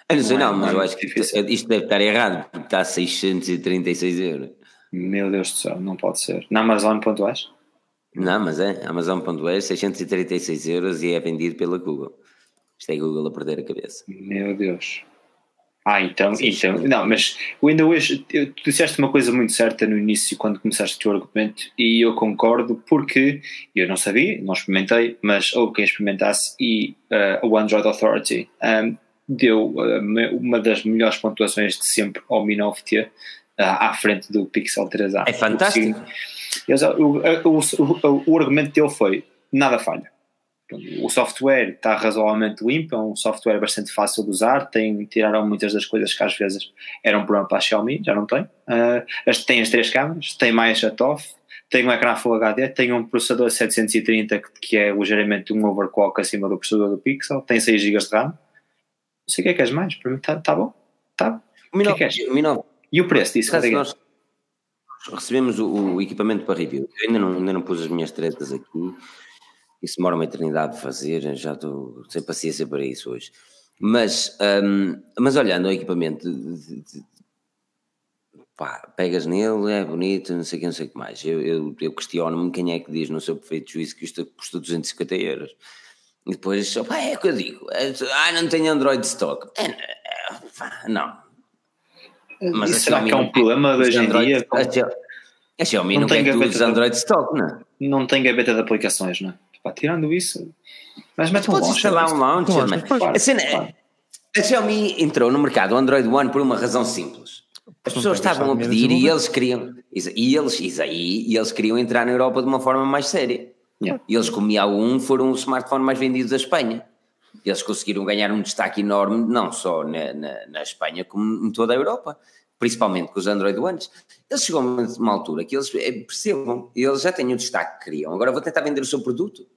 Eu não sei, não, não mas eu acho que isto deve estar errado, porque está a 636 euros. Meu Deus do céu, não pode ser. Na Amazon.es? Não, mas é, Amazon.es, 636 euros e é vendido pela Google. Isto é Google a perder a cabeça. Meu Deus. Ah, então, então, não, mas ainda hoje, tu disseste uma coisa muito certa no início quando começaste o teu argumento e eu concordo porque eu não sabia, não experimentei, mas houve quem experimentasse e uh, o Android Authority um, deu uh, uma das melhores pontuações de sempre ao Mi 9T à, à frente do Pixel 3A. É fantástico. O, o, o, o, argumento dele foi: nada falha. O software está razoavelmente limpo, é um software bastante fácil de usar, tem, tiraram muitas das coisas que às vezes eram problema para a Xiaomi, já não tem. Uh, tem as três câmeras, tem mais a TOF, tem um ecrã Full HD, tem um processador 730 que é ligeiramente um overclock acima do processador do Pixel, tem 6 GB de RAM. Não sei o que é que és mais, para mim está tá bom. Tá. O que é que és? E o preço disso? Recebemos o, o, equipamento para review. Eu ainda não, ainda não pus as minhas tretas aqui. Isso demora uma eternidade de fazer, já estou sem paciência para isso hoje. Mas, um, mas olhando ao equipamento, de, de, pá, pegas nele, é bonito, não sei o que, não sei o que mais. Eu, eu, eu questiono-me quem é que diz no seu perfeito juízo que isto custa 250 euros. E depois, pá, é o que eu digo. É, ah, não tenho Android stock. É, é, não, mas Isso será que é um problema hoje em dia? A Xiaomi não, não tem tudo de Android stock, não é? Não tem gaveta de aplicações, não é? Pá, tirando isso, mas mete um launcher. instalar um launcher, a, cena, é, a Xiaomi entrou no mercado Android One por uma razão simples. As pessoas estavam a pedir e eles queriam e eles, e eles queriam entrar na Europa de uma forma mais séria. Yeah. E eles, como um foram o smartphone mais vendido da Espanha. Eles conseguiram ganhar um destaque enorme, não só na, na, na Espanha, como em toda a Europa, principalmente com os Android Ones. Eles chegam a uma altura que eles eh, percebam, eles já têm o destaque que queriam, agora vou tentar vender o seu produto.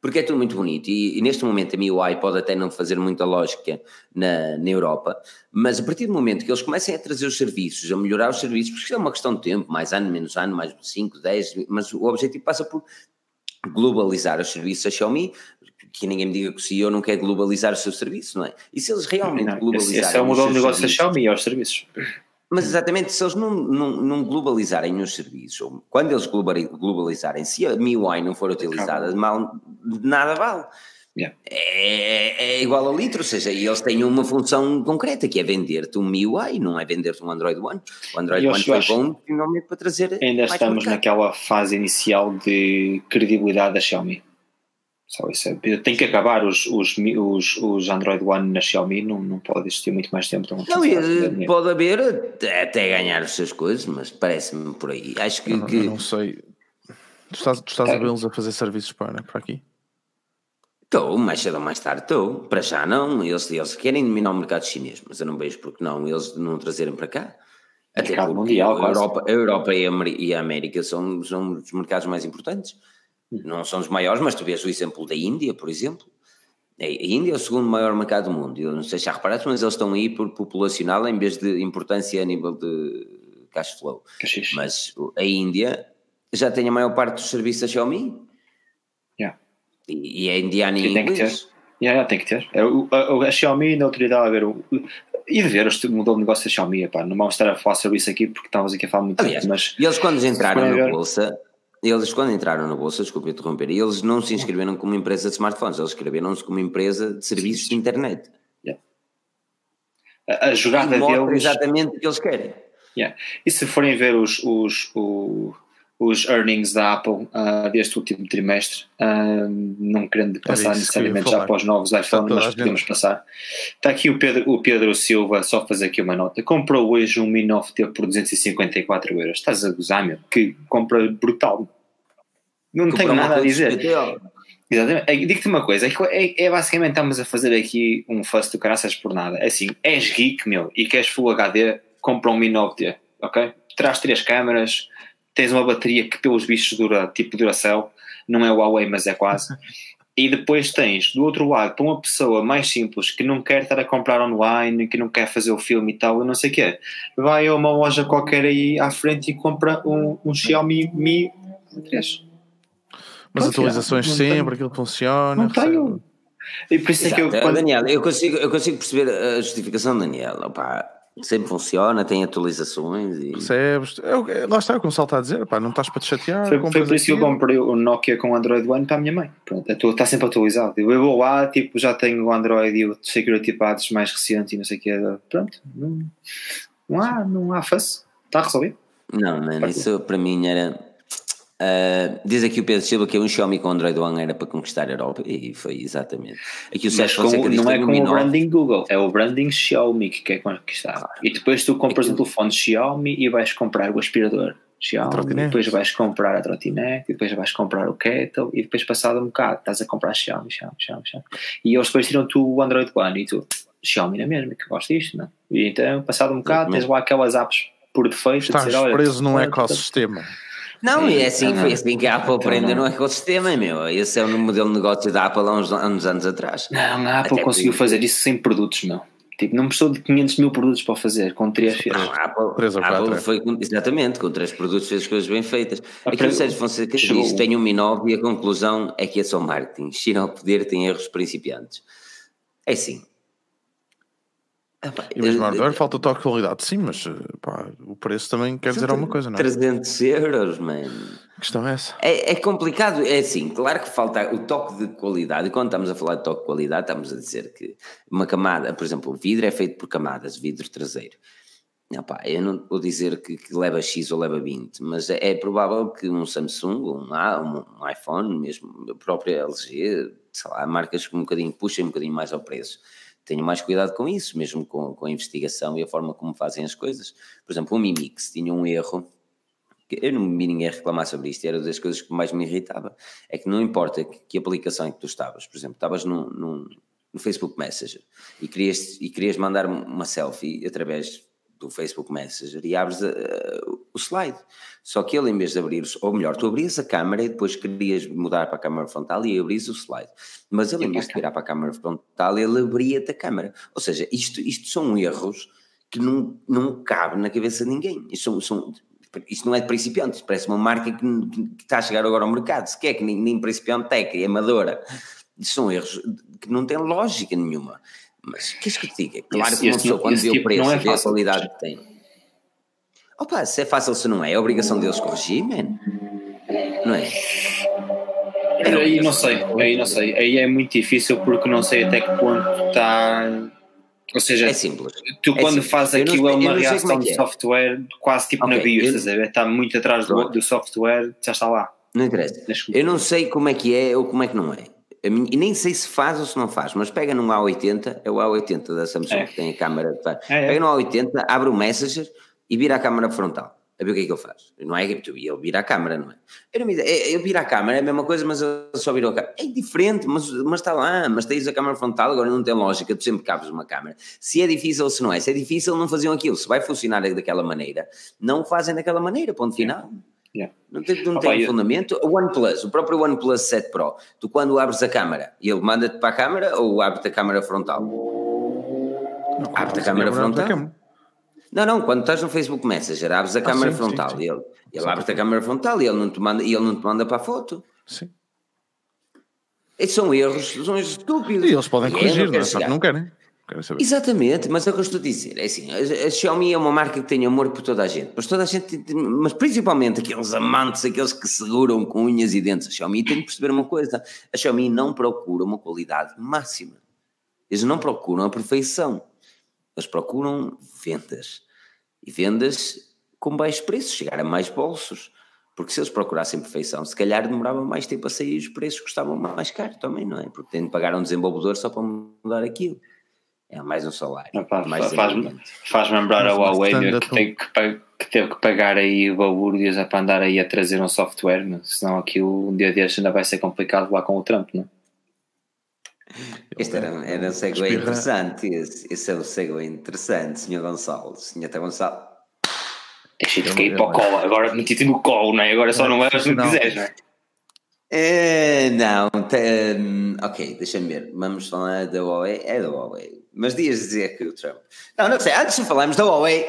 Porque é tudo muito bonito e, e neste momento a MIUI pode até não fazer muita lógica na, na Europa, mas a partir do momento que eles comecem a trazer os serviços, a melhorar os serviços, porque é uma questão de tempo, mais ano, menos ano, mais 5, 10, mas o objetivo passa por globalizar os serviços da Xiaomi, que ninguém me diga que o CEO não quer globalizar o seu serviço, não é? E se eles realmente não, globalizarem. Esse é o modelo de negócio da Xiaomi, aos serviços. Mas exatamente, se eles não, não, não globalizarem os serviços, ou quando eles globalizarem, se a MIUI não for utilizada, mal, nada vale. Yeah. É, é, igual a litro, ou seja, eles têm uma função concreta que é vender-te um MIUI, não é vender-te um Android One. O Android One foi bom finalmente para trazer. Ainda estamos naquela fase inicial de credibilidade da Xiaomi. Só isso é, tem que acabar os, os, os, os Android One na Xiaomi, não, não pode existir muito mais tempo. Não, não pode haver até, ganhar as suas coisas, mas parece-me por aí. Acho que. Eu não, que... Não sei. Tu estás, tu estás é. a vê-los a fazer serviços para, para aqui? Estou, mais cedo ou mais tarde estou. Para já não, eles, eles querem dominar o mercado chinês, mas eu não vejo porque não eles não trazerem para cá. Até porque mundial, a, Europa, a Europa e a América são, são os mercados mais importantes. Não são os maiores, mas tu vês o exemplo da Índia, por exemplo. A Índia é o segundo maior mercado do mundo. Eu não sei se já reparaste, mas eles estão aí por populacional em vez de importância a nível de cash flow. Mas a Índia já tem a maior parte dos serviços da Xiaomi. Yeah. E, e é indiana e inglês. Yeah, tem que ter. É, a, a, a Xiaomi na autoridade a ver o, e de ver o modelo de negócio da Xiaomi. Epá, não vamos estar a falar sobre isso aqui porque estamos aqui a falar muito Aliás, tempo, mas e eles quando entraram na bolsa eles, quando entraram na Bolsa, desculpe interromper, eles não se inscreveram como empresa de smartphones, eles inscreveram-se como empresa de serviços de internet. Yeah. A, a jogada deles. exatamente o que eles querem. Yeah. E se forem ver os, os, os, os earnings da Apple uh, deste último trimestre, uh, não querendo passar necessariamente já para os novos iPhones, mas podemos passar. Está aqui o Pedro, o Pedro Silva, só fazer aqui uma nota. Comprou hoje um Mi 9T por 254 euros. Estás a gozar, meu? Que compra brutal. Não tenho nada a dizer. Exatamente. Digo-te uma coisa, é, é, é, basicamente estamos a fazer aqui um fuss do caraças por nada. É assim, és geek, meu, e queres Full HD, compra um Mi 9T, ok? Traz três câmaras, tens uma bateria que pelos bichos dura, tipo Duracell, não é Huawei, mas é quase. E depois tens, do outro lado, para uma pessoa mais simples que não quer estar a comprar online, que não quer fazer o filme e tal, eu não sei o quê, vai a uma loja qualquer aí à frente e compra um, um Xiaomi Mi 3 mas Pode atualizações tirar. sempre, tenho. aquilo funciona. Não tenho. E por isso Exato. é que eu. Quando... Daniel, eu consigo, eu consigo perceber a justificação, Daniel. Opa, sempre funciona, tem atualizações e. Percebes? Eu, é lá está o que o está a dizer, pá, não estás para te chatear. Foi, foi por isso que eu comprei o Nokia com Android One para a minha mãe. Pronto, está sempre atualizado. Eu vou lá, tipo, já tenho o Android e o Security Pads mais recente e não sei o que. Pronto, não, não há, não há fuss. Está resolvido. Não, mano, isso para mim era Uh, diz aqui o Pedro Silva que é um Xiaomi com Android One era para conquistar a Europa e foi exatamente. Aqui o Sérgio Fonseca diz, não é com o branding Google, é o branding Xiaomi que quer conquistar. Ah, e depois tu compras um telefone Xiaomi e vais comprar o aspirador Xiaomi, depois vais comprar a trotinete, depois vais comprar o kettle e depois passado um bocado estás a comprar Xiaomi, Xiaomi, Xiaomi, Xiaomi. E eles depois tiram tu o Android One e tu Xiaomi na mesma, que gosto disto, não? É? E então passado um bocado tens lá aquelas apps por defeito. Estás dizer, olha, preso num ecossistema. Não, e é assim, foi assim que a Apple aprendeu no ecossistema, meu. Esse é o modelo de negócio da Apple há uns, há uns anos atrás. Não, a Apple Até conseguiu porque... fazer isso sem produtos, meu. Tipo, não precisou de 500 mil produtos para fazer, com três feiras. Não, a Apple, três ou quatro, Apple é. foi, exatamente, com três produtos fez as coisas bem feitas. Aqui o Sérgio Fonseca diz, tem um Minov e a conclusão é que é só marketing. China ao poder tem erros principiantes. É assim, e mesmo hardware falta o toque de qualidade, sim, mas eh, preço também quer dizer alguma coisa, não é? 300 euros, mano. A questão é essa. É, é, complicado, é assim, claro que falta o toque de qualidade, e quando estamos a falar de toque de qualidade, estamos a dizer que uma camada, por exemplo, o vidro é feito por camadas, vidro traseiro. Pá, eu não vou dizer que, que, leva X ou leva 20, mas é, é provável que um Samsung, um, um, um iPhone, mesmo a própria LG, sei lá, marcas que um bocadinho puxem um bocadinho mais ao preço tenham mais cuidado com isso, mesmo com, com a investigação e a forma como fazem as coisas. Por exemplo, o Mimix tinha um erro, que eu não vi ninguém reclamar sobre isto, era das coisas que mais me irritava, é que não importa que, que aplicação é que tu estavas, por exemplo, estavas num, num, no Facebook Messenger e querias, e querias mandar uma selfie através do Facebook Messenger e abres uh, o slide. Só que ele, em vez de abrir, ou melhor, tu abrias a câmera e depois querias mudar para a câmera frontal e abrias o slide. Mas ele, em vez de virar para a câmera frontal, ele abria-te a câmera. Ou seja, isto, isto são erros que não, não cabe na cabeça de ninguém. Isto, são, são, isto não é de principiantes, parece uma marca que, que, está a chegar agora ao mercado, se quer que nem, nem principiante é, que é amadora. São erros que não têm lógica nenhuma. Mas o que é te diga? Claro esse, que uma pessoa, quando vê o tipo preço, é vê a qualidade que tem. Opa, se é fácil, se não é, é obrigação deles corrigir, man. Não é? é aí não sei, aí não sei. Aí é muito difícil porque não sei até que ponto está. Ou seja, é simples. tu é quando simples. fazes aquilo é uma reação é de é. software quase tipo okay, na BIOS, está muito atrás do, do software, já está lá. Não interessa. Eu não sei como é que é ou como é que não é e nem sei se faz ou se não faz, mas pega num A80, é o A80 da Samsung é. que tem a câmera, é, é. pega no A80, abre o Messenger e vira a câmera frontal. A ver o que é que ele faz. Não é que ele vira a câmera, não é? Eu não ele vira a câmera, é a mesma coisa, mas ele só virou a câmera. É diferente, mas, mas está lá, mas tens a câmera frontal, agora não tem lógica, tu sempre cabes uma câmera. Se é difícil ou se não é, se é difícil, não faziam aquilo. Se vai funcionar daquela maneira, não fazem daquela maneira, ponto final. Yeah. Não tem, não tem fundamento. O OnePlus, o próprio OnePlus 7 Pro, tu quando abres a câmera, ele manda-te para a câmera ou abre-te a câmera frontal? Abre-te a câmera frontal? Não, não, quando estás no Facebook Messenger, abres a ah, câmera sim, frontal sim, sim. e ele, ele abre-te a câmera frontal e ele não te manda, e ele não te manda para a foto. Sim. Esses são erros, são erros estúpidos. E eles podem corrigir, não, é? só que não querem. Exatamente, mas é o que eu estou a dizer. É assim, a, a, Xiaomi é uma marca que tem amor por toda a gente, mas toda a gente, mas principalmente aqueles amantes, aqueles que seguram com unhas e dentes. A Xiaomi tem que perceber uma coisa: a Xiaomi não procura uma qualidade máxima. Eles não procuram a perfeição. Eles procuram vendas. E vendas com baixo preço, chegar a mais bolsos. Porque se eles procurassem perfeição, se calhar demorava mais tempo a sair os preços custavam mais caro também, não é? Porque tem de pagar um desenvolvedor só para mudar aquilo. É mais um salário. faz, faz lembrar a Huawei que, tem que, que, teve que pagar aí balúrdios é para andar aí a trazer um software, né? senão aquilo um dia destes ainda vai ser complicado lá com o Trump, não é? Este era, era um segue interessante, esse, esse é um segue interessante, Sr. Gonçalo. Sr. Gonçalo. Deixa-te cair para o colo, agora meti-te no colo, não é? Agora só não és se não quiseres, não é? É, não, hum, ok, deixa-me ver. Vamos falar da Huawei. É da Huawei. Mas dias dizer que o Trump. Não, não sei. Antes de falarmos da Huawei,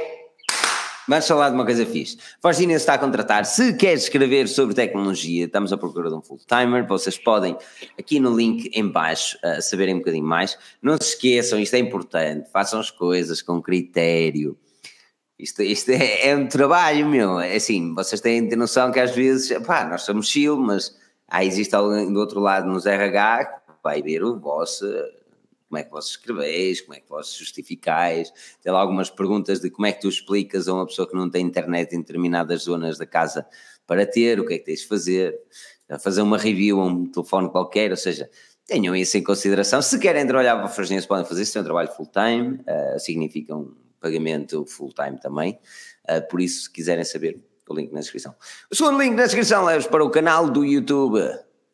vamos falar de uma coisa fixe. Fortune está a contratar. Se queres escrever sobre tecnologia, estamos à procura de um full-timer. Vocês podem, aqui no link em baixo, uh, saberem um bocadinho mais. Não se esqueçam, isto é importante. Façam as coisas com critério. Isto, isto é, é, um trabalho, meu. É assim, vocês têm de ter noção que às vezes, pá, nós somos chill, mas ah, existe alguém do outro lado nos RH que vai ver o vosso, como é que vos escreveis, como é que vos justificais, tem lá algumas perguntas de como é que tu explicas a uma pessoa que não tem internet em determinadas zonas da casa para ter, o que é que tens de fazer, fazer uma review a um telefone qualquer, ou seja, tenham isso em consideração. Se querem trabalhar para a Farginense, podem fazer isso, é um trabalho full-time, uh, significa um pagamento full-time também, uh, por isso, se quiserem saber, o link na descrição. O segundo link na descrição leva para o canal do YouTube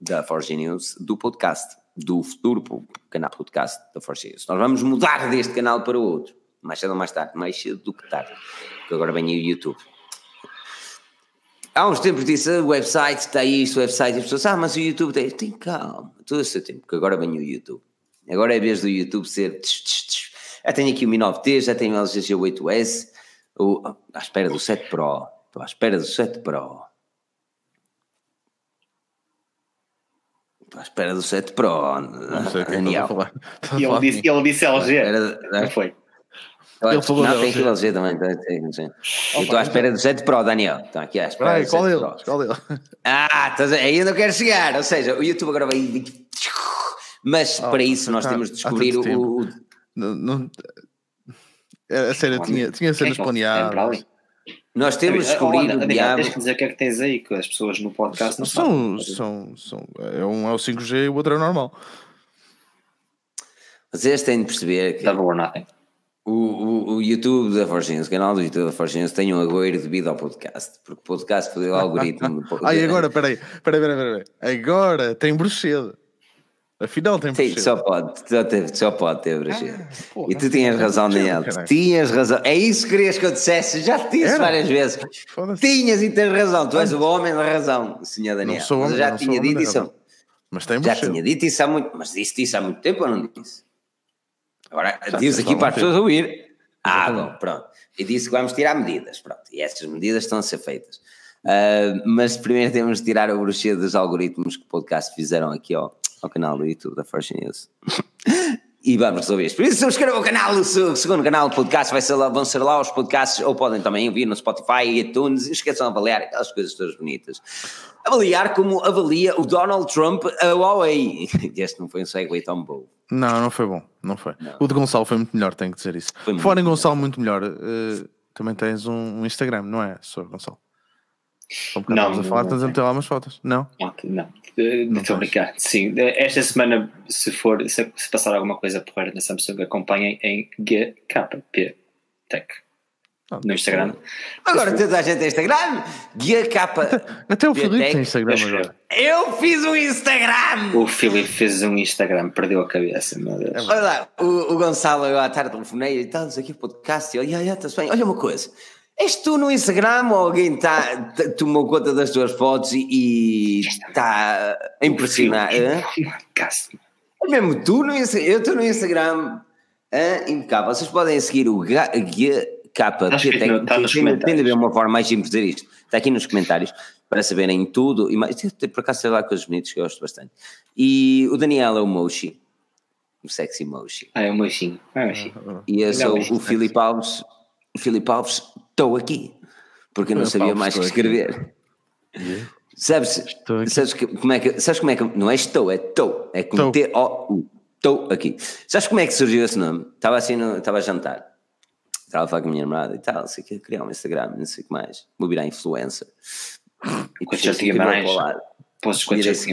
da Forge News, do podcast, do futuro canal podcast da Forge News. Nós vamos mudar deste canal para o outro, mais cedo ou mais tarde, mais cedo do que tarde, porque agora vem o YouTube. Há uns tempos disse, o website está isto, o website, e as pessoas, ah, mas o YouTube tem, tem calma, todo o seu tempo, porque agora vem o YouTube. Agora é vez do YouTube ser, tch, tch, tch. já tenho aqui o Mi 9T, já tenho o LG G8S, o, à espera do 7 Pro, estou à espera do 7 Pro. Estou à espera do 7 Pro, não sei Daniel. Ele disse, ele disse LG, não foi? Ele falou não, tem aquilo LG também. Tem, tem, estou à espera do 7 Pro, Daniel. Estão aqui à espera. Peraí, qual deles? Qual deles? Ah, aí eu não quero chegar. Ou seja, o YouTube agora vai. Mas oh, para isso nós tá, temos de descobrir o. o... Não, não... A sério, tinha, tinha cenas planeadas. Nós temos de descobrir o diabo. Deixa-me dizer o que é que tens aí, que as pessoas no podcast não são. São, são, é um é o 5G e o outro é o normal. Vocês têm de perceber que. Double or nothing. O, o, o, YouTube da Forginhos, o canal do YouTube da Forginhos tem um agouro devido ao podcast, porque o podcast foi o algoritmo. Ai, agora, peraí, peraí, peraí, peraí, agora tem bruxedo. Afinal tem. Sim, só pode, só, ter, só pode ter bruxedo. Ah, e tu tinhas razão, Daniel, tu tinhas razão. É isso que querias que eu dissesse, já te disse várias vezes. Tinhas e tens razão, tu és o homem da razão, senhor Daniel. Não sou homem, mas já tinha dito isso. Mas tem. Já tinha dito isso há muito, mas disse isso há muito tempo ou não disse? Agora, diz aqui para as pessoas ouvir. Ah, bom, pronto. E disse que vamos tirar medidas, pronto. E essas medidas estão a ser feitas. Uh, mas primeiro temos de tirar o bruxedo dos algoritmos que o podcast fizeram aqui ao, ao canal do YouTube da First News. e vamos resolver isto. Por isso, subscrevam o canal, o segundo canal do podcast, vai ser lá, vão ser lá os podcasts, ou podem também ouvir no Spotify e iTunes, esqueçam de avaliar aquelas coisas todas bonitas. Avaliar como avalia o Donald Trump a Huawei. Este não foi um segue tão bom. Não, não foi bom, não foi. Não. O de Gonçalo foi muito melhor, tenho que dizer isso. Fora em Gonçalo, muito melhor. Uh, também tens um, um, Instagram, não é, Sr. Gonçalo? Não, a falar, estás a meter lá umas fotos. Não? Não, não. Estou a brincar. Sim, esta semana, se for, se, se passar alguma coisa porreira na Samsung, acompanhem em GKP Tech. Ah, no Instagram. Agora toda a gente tem Instagram. Guia capa. Até o Filipe tem Instagram agora. Eu fiz um Instagram! O Filipe fez um Instagram, perdeu a cabeça, meu Deus. Olha lá, o, o Gonçalo, eu à tarde telefonei e tal, aqui o podcast. E yeah, yeah, bem. Olha uma coisa. És tu no Instagram ou alguém tá, tomou conta das tuas fotos e está a impressionar? É mesmo tu no Instagram, eu estou no Instagram, é, impecável. Vocês podem seguir o capa. Acho que tem, de haver uma forma mais simples de dizer isto. Está aqui nos comentários para saberem tudo. E mais, por acaso sei lá coisas bonitas que eu gosto bastante. E o Daniel é o Moshi. O sexy Moshi. Ah, é o Moshi. Ah, Moshi. E eu sou o Filipe Alves. O Filipe Alves, estou aqui. Porque eu não sabia mais que escrever. Sabes, sabes, que, como é que, sabes como é que. Não é estou, é estou. É com T-O-U. Estou aqui. Sabes como é que surgiu esse nome? Estava assim, no, estava a jantar estava a falar com a minha namorada e tal, não sei o que, criar um Instagram, não sei o que mais, vou virar influencer. E depois já tinha mais. Posso escolher assim,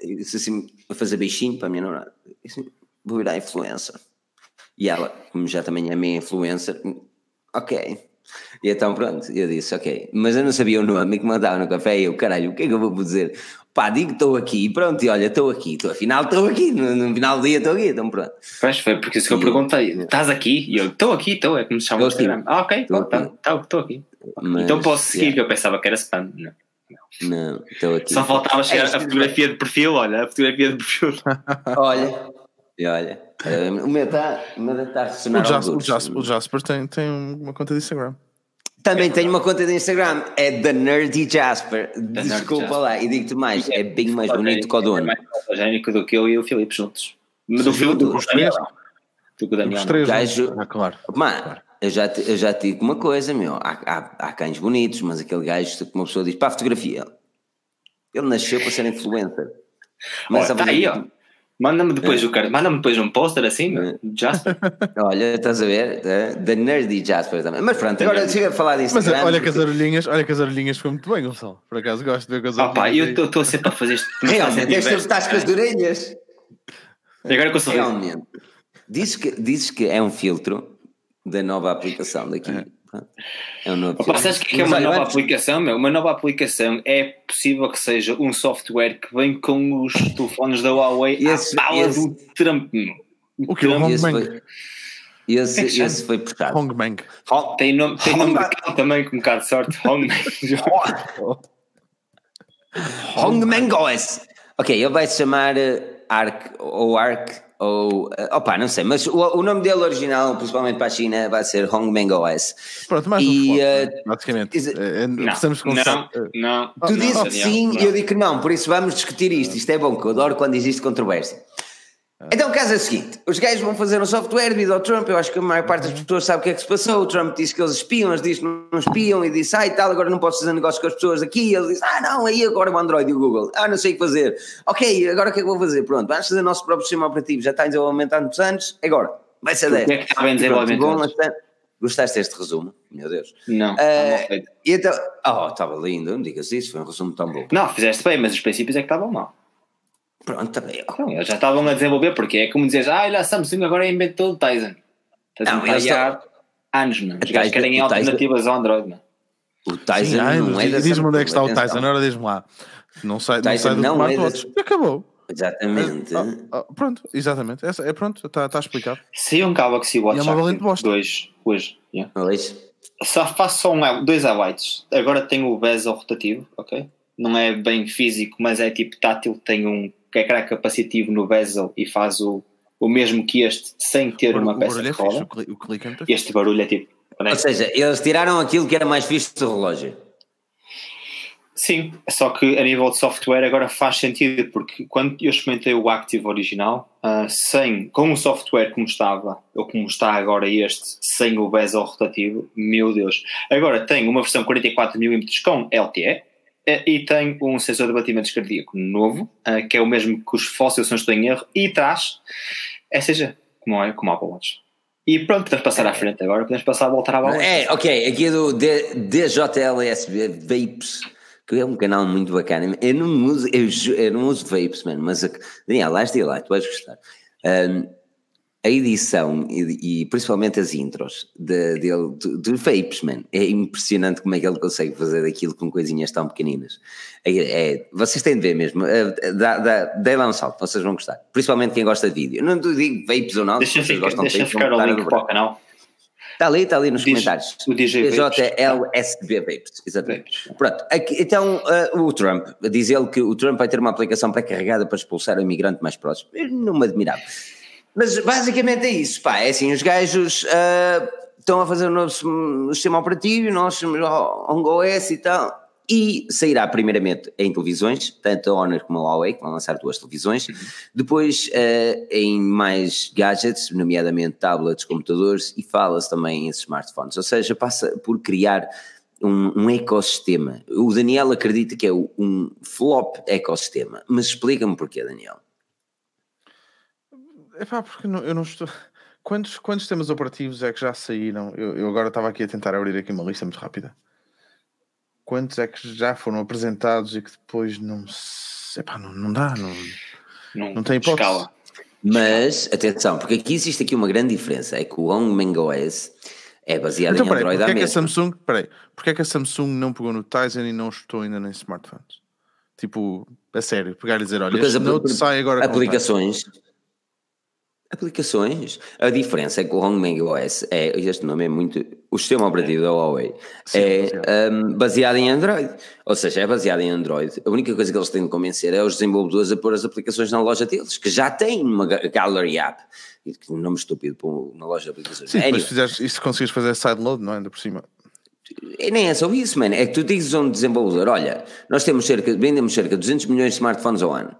E disse assim, a fazer beijinho para a minha namorada. Assim, vou virar influencer. E ela, como já também é minha influencer, ok. E então pronto, eu disse, ok. Mas eu não sabia o nome que mandava no café e eu, caralho, o que é que eu vou dizer? pá, digo que estou aqui, e pronto, e olha, estou aqui, estou, afinal estou aqui, no, no, final do dia estou aqui, então pronto. Pois foi, porque isso que eu perguntei, estás aqui? E eu, estou aqui, estou, é como se chama o Instagram. Ah, ok, estou tá, tá, aqui. Mas, então posso seguir, yeah. que eu pensava que era spam. Não. Não, estou aqui. Só faltava chegar é, a fotografia de perfil, olha, a fotografia de perfil. olha, e olha, eh, o meu está tá a ressonar. O Jasper, o Jasper, o Jasper tem, tem uma conta de Instagram. Também tenho uma conta de Instagram, é The Nerdy Jasper. The Desculpa Jasper. lá, e digo-te mais, é bem mais bonito que o dono. É mais fotogénico do que eu e o Filipe juntos. Do Filipe, do Daniel. Do que o Daniel. Os três, Gajo, ah, claro. Mano, claro. Eu já, eu já te digo uma coisa, meu. Há, há, há cães bonitos, mas aquele gajo que uma pessoa diz para a fotografia, ele nasceu para ser influencer. Mas tá aí, ó. Manda-me depois o cara, manda-me depois um póster assim. Jasper. olha, estás a ver? Da Nerdy Jasper também. Mas pronto, agora chega a falar disso. Mas olha que as orelhinhas, olha que as orelhinhas foi muito bem, Gonçalo. Por acaso gosto de ver com as orelhinhas. Pá, eu estou sempre a fazer isto. Realmente, és sempre estás com as orelhas. E agora com o Realmente. Dizes que, dizes que é um filtro da nova aplicação daqui. É. É um novo Opa, sabes que é uma nova aplicação, meu? Uma nova aplicação é possível que seja um software que vem com os telefones da Huawei esse, à bala esse, do Trump. O que? O esse foi, esse, é esse foi puxado. Hongmeng. Tem nome, tem nome de também com um bocado de sorte. Hongmeng. Hongmeng OS. Ok, ele vai se chamar uh, Arc ou Arc ou uh, opa, não sei, mas o, o, nome dele original, principalmente para a China, vai ser Hongmeng OS. Pronto, mais e, um uh, basicamente. Is, uh, não, precisamos Não, não, tu disse que sim e eu digo que não, por isso vamos discutir isto. Isto é bom, que eu adoro quando existe controvérsia. Então o caso é o seguinte: os gajos vão fazer um software devido ao Trump. Eu acho que a maior parte das pessoas sabe o que é que se passou. O Trump disse que eles espiam, eles dizem que não espiam e disse, ah e tal, agora não posso fazer negócio com as pessoas aqui. E ele disse, ah não, aí agora o Android e o Google, ah não sei o que fazer. Ok, agora o que é que vou fazer? Pronto, vamos fazer o nosso próprio sistema operativo. Já está em desenvolvimento há muitos anos, agora vai ser 10. O que é que está em desenvolvimento? Gostaste deste resumo? Meu Deus. Não, uh, e então, oh, estava lindo, não digas isso, foi um resumo tão bom. Não, fizeste bem, mas os princípios é que estavam mal. Pronto, também. Não, eles já estavam a desenvolver, porque é como dizer, ah, olha, a Samsung agora inventou o Tizen. Tizen não, há anos, não. Os gajos querem alternativas ao Android, não. O Tizen não é da Diz-me onde é que está o Tizen, agora diz-me lá. Não sai, não sai do não. É Acabou. Exatamente. Ah, ah, pronto, exatamente. É, é pronto, está tá explicado. Se um Galaxy Watch e é uma valente bosta. dois hoje. Yeah. Só faço só um, dois highlights. Agora tem o bezel rotativo, ok? Não é bem físico, mas é tipo tátil. Tem um que é capacitivo no bezel e faz o, o mesmo que este sem ter o, uma o peça de roda. É é este barulho é tipo. Ou seja, eles tiraram aquilo que era mais fixe do relógio. Sim, só que a nível de software agora faz sentido, porque quando eu experimentei o Active original, uh, sem, com o software como estava, ou como está agora este, sem o bezel rotativo, meu Deus. Agora tem uma versão 44mm com LTE, e tem um sensor de batimento cardíaco novo, eh, que é o mesmo que os fósseis, se não estou em erro, e traz seja como é como a Apple Watch. E pronto, podemos passar à frente agora, podemos passar a voltar à bola. É, ok, aqui é do DJLSB Vapes, que é um canal muito bacana. Eu não uso, eu, eu não uso vapes, mano, mas Daniel, lá está lá, tu vais gostar. Um, a edição e, e, principalmente as intros de, de, de, de Vapes, man, é impressionante como é que ele consegue fazer aquilo com coisinhas tão pequeninas. É, é vocês têm de ver mesmo, é, dá, dá, dê lá um salto, vocês vão gostar. Principalmente quem gosta de vídeo. Não digo Vapes ou não, deixa, ficar, gostam deixa de ficar o link para o canal. Está ali, está ali nos Diz, comentários. O DJ DJLSB Vapes, exatamente. Pronto, aqui, então uh, o Trump, diz ele que o Trump vai ter uma aplicação pré-carregada para expulsar o imigrante mais próximo. Eu não me admirava. Mas basicamente é isso, pá, é assim, os gajos uh, estão a fazer um novo sistema operativo, nós chamamos OS e tal, e sairá primeiramente em televisões, tanto a Honor como a Huawei, que vão lançar duas televisões, uhum. depois uh, em mais gadgets, nomeadamente tablets, computadores, e fala-se também em smartphones, ou seja, passa por criar um, um, ecossistema. O Daniel acredita que é um flop ecossistema, mas explica-me porquê, Daniel. É pá, porque não, eu não estou. Quantos, quantos sistemas operativos é que já saíram? Eu, eu agora estava aqui a tentar abrir aqui uma lista muito rápida. Quantos é que já foram apresentados e que depois não se. Epá, não, não dá, não, não, não tem hipótese. Escala. Mas, atenção, porque aqui existe aqui uma grande diferença, é que o Hongmeng OS é baseado então, em peraí, Android porque é que a Samsung, peraí, porque é que a Samsung não pegou no Tizen e não estou ainda em smartphones? Tipo, a sério, pegar e dizer, olha, este Note sai agora aplicações, Aplicações. A diferença é que o Hongmeng OS é, este nome é muito, o sistema operativo da Huawei Sim, é um, baseado em Android, ou seja, é baseado em Android. A única coisa que eles têm de convencer é os desenvolvedores a pôr as aplicações na loja deles, que já têm uma Gallery App, que nome estúpido para uma loja de aplicações. Sim, anyway. fizeres, e se conseguires fazer sideload, não é? Ainda por cima. E nem é só isso, mano. É que tu dizes a um desenvolvedor: olha, nós temos cerca, vendemos cerca de 200 milhões de smartphones ao ano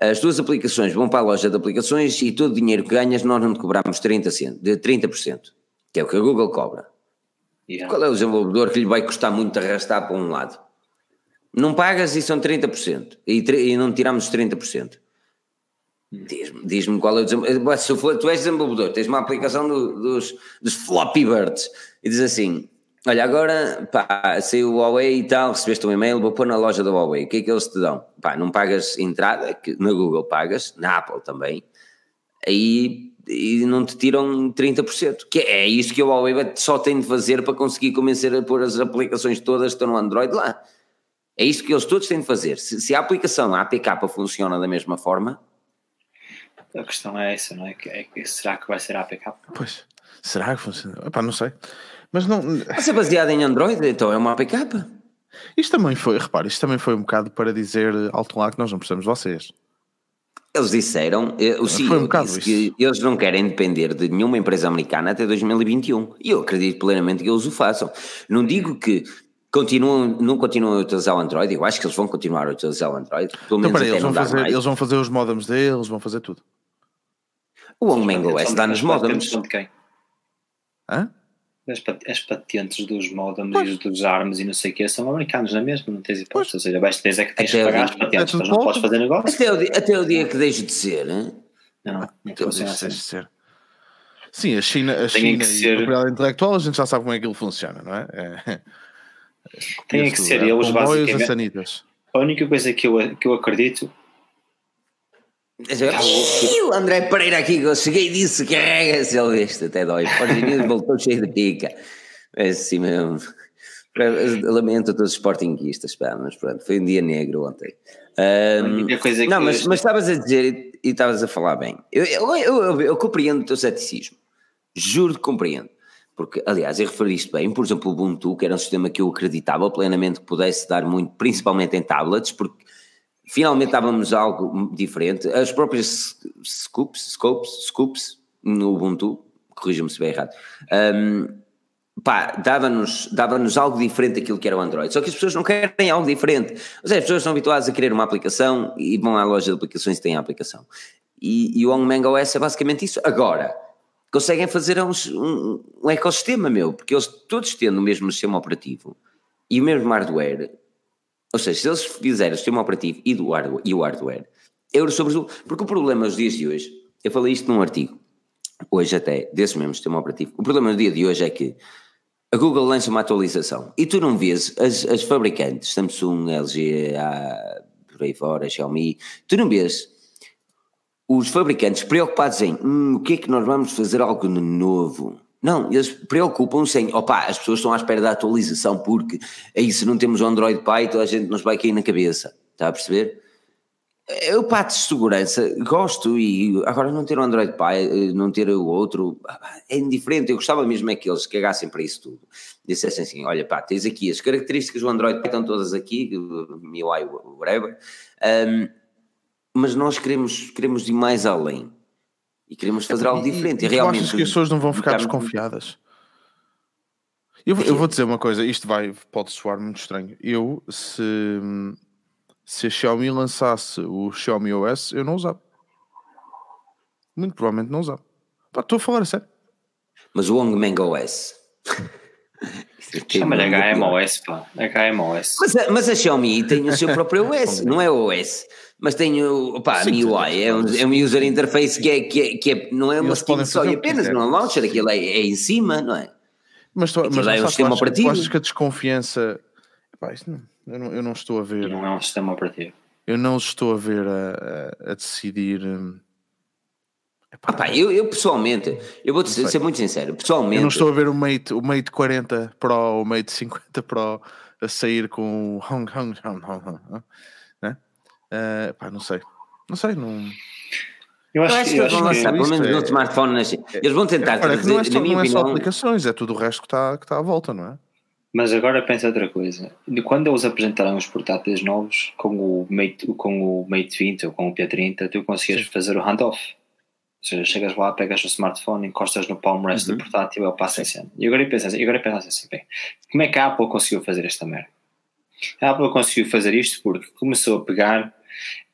as tuas aplicações vão para a loja de aplicações e todo o dinheiro que ganhas nós não te cobramos 30%, de 30%, que é o que a Google cobra. Yeah. Qual é o desenvolvedor que lhe vai custar muito arrastar para um lado? Não pagas e são 30%, e, e não tiramos 30%. Diz-me diz qual é o desenvolvedor. Se for, tu és desenvolvedor, tens uma aplicação do, dos, dos Floppy Birds e diz assim: Olha, agora pá, saiu o Huawei e tal, recebeste um e-mail, vou pôr na loja da Huawei. O que é que eles te dão? Pá, não pagas entrada, que na Google pagas, na Apple também, aí e não te tiram 30%. Que é isto que o Huawei só tem de fazer para conseguir convencer a pôr as aplicações todas que estão no Android lá. É isto que eles todos têm de fazer. Se, se a aplicação, a APK, funciona da mesma forma, a questão é essa, não é? Que, é que será que vai ser a APK? Pois, será que funciona? Epá, não sei. Mas não. Vai ser baseado em Android, então é uma APK. Isto também foi, repare, isto também foi um bocado para dizer alto lá que nós não precisamos de vocês. Eles disseram, eh, o CEO um disse que eles não querem depender de nenhuma empresa americana até 2021. E eu acredito plenamente que eles o façam. Não digo que continuam, não continuam a utilizar o Android, eu acho que eles vão continuar a utilizar o Android. Pelo então, menos então, eles, vão fazer, eles vão fazer os modems deles, vão fazer tudo. O Mango S dá nos modems. De quem? Hã? As, as patentes dos modems pois. e dos armas e não sei o que são americanos, não é mesmo? Não tens hipótese. Ou seja, vais ter é que tens até que pagar as patentes, mas não podes fazer negócio. Até o, dia, até o dia que deixe de ser, hein? Não, não, não funciona assim. De ser. Sim, a China, a China ser... e a propriedade intelectual, a gente já sabe como é que ele funciona, não é? é... Tem que ser é, eles basicamente. A única coisa que eu, que eu acredito o André Pereira aqui, eu cheguei e disse carrega-se, ele viste, até dói. Forginildo voltou cheio de pica. É assim mesmo. Lamento a todos os sportinguistas, pá, mas pronto, foi um dia negro ontem. Um, não, mas, mas estavas a dizer e estavas a falar bem. Eu, eu, eu, eu, compreendo o teu ceticismo, juro que compreendo. Porque, aliás, eu referiste bem, por exemplo, o Ubuntu, que era um sistema que eu acreditava plenamente que pudesse dar muito, principalmente em tablets, porque finalmente estávamos algo diferente. As próprias scoops, scopes, scoops no Ubuntu, corrija-me se bem errado, um, pá, dava-nos dava algo diferente daquilo que era o Android. Só que as pessoas não querem algo diferente. Ou seja, as pessoas estão habituadas a querer uma aplicação e vão à loja de aplicações e têm a aplicação. E, e o OnMango OS é basicamente isso. Agora, conseguem fazer um, um, um ecossistema, meu, porque eles todos tendo o mesmo sistema operativo e o mesmo hardware, ou seja, se eles fizerem o sistema operativo e, do hardware, e o hardware, eu sobre porque o problema nos dias de hoje, eu falei isto num artigo, hoje até, desse mesmo sistema operativo, o problema no dia de hoje é que a Google lança uma atualização e tu não vês as, as fabricantes, Samsung, LG, a, por aí fora, Xiaomi, tu não vês os fabricantes preocupados em hum, o que é que nós vamos fazer algo novo não, eles preocupam-se em, opá, as pessoas estão à espera da atualização porque aí se não temos o Android Pie toda a gente nos vai cair na cabeça, está a perceber? Eu parte de segurança gosto e agora não ter o Android Pie, não ter o outro, é indiferente, eu gostava mesmo é que eles cagassem para isso tudo, dissessem assim, olha pá, tens aqui as características do Android Pie estão todas aqui, MIUI, whatever, um, mas nós queremos, queremos ir mais além e queremos fazer algo diferente. E, e realmente, achas que as pessoas não vão ficar desconfiadas? Eu, eu, vou dizer uma coisa, isto vai, pode soar muito estranho. Eu, se, se a Xiaomi lançasse o Xiaomi OS, eu não usava. Muito provavelmente não usava. Pá, estou a falar a sério. Mas o Hongmeng OS. Chama-lhe HMOS, pá. HMOS. Mas, mas a Xiaomi tem o seu próprio OS, não é o OS mas tem o pá, Sim, MIUI, é um, é um user interface que, é, que, é, que é, não é uma skin só e apenas, não é um launcher, aquilo é, é em cima, não é? Mas, tu, mas é um sistema achas, operativo. achas que a desconfiança. Epá, não, eu, não, eu não estou a ver. Não é um sistema operativo. Eu não estou a ver a, a, a decidir. Hum, epá, Epá, eu, eu pessoalmente, eu vou ser, ser muito sincero, pessoalmente. Eu não estou a ver o Mate, o Mate 40 Pro, o Mate 50 Pro a sair com o Hong Hong Hong Hong, Hong? Uh, pá, não sei. Não sei, não. Eu acho, eu acho que eles vão lançar, pelo menos no é- smartphone, eles vão tentar é, trazer, não é só, na minha não é só aplicações, é tudo o resto que está, que está à volta, não é? Mas agora pensa outra coisa. De quando eles apresentaram os portáteis novos com o Mate, com o Mate 20 ou com o P30, tu conseguias Sim. fazer o handoff. Ou seja, chegas lá, pegas o smartphone, encostas no palm rest uhum. do portátil e ele passa em cena. E agora pensas assim, agora pensas assim, bem, como é que a Apple conseguiu fazer esta merda? A Apple conseguiu fazer isto porque começou a pegar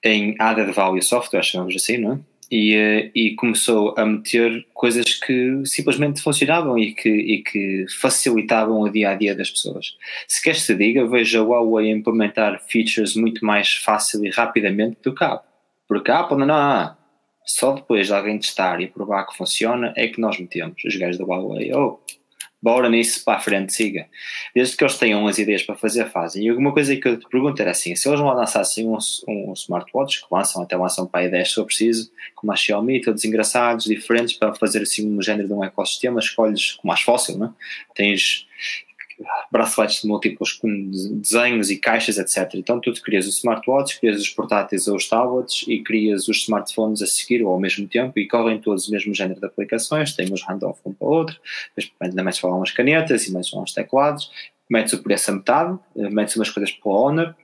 em added value software, chamamos assim, não é? E, eh, e, começou a meter coisas que simplesmente funcionavam e que, e que facilitavam o dia a dia das pessoas. Se queres te diga, veja a Huawei implementar features muito mais fácil e rapidamente do que a Apple. Porque a Apple, não, não, não. Só depois de alguém testar e provar que funciona é que nós metemos os gajos da Huawei. Oh, bora nisso para a frente, siga. Desde que eles tenham as ideias para fazer, fazem. E alguma coisa que eu te pergunto era assim: se eles vão lançar assim um, um smartwatch, que lançam, até lançam para a 10 se preciso, como a Xiaomi, todos engraçados, diferentes, para fazer assim um género de um ecossistema, escolhes com mais fácil, não é? Tens braceletes múltiplos com desenhos e caixas, etc. Então tu crias o smartwatch, crias os portáteis ou os tablets e crias os smartphones a seguir ou ao mesmo tempo e correm todos o mesmo género de aplicações, tem os handoff um para o outro, depois ainda metes lá umas canetas e lá uns teclados, metes o preço a metade, eh, metes umas coisas para o Honor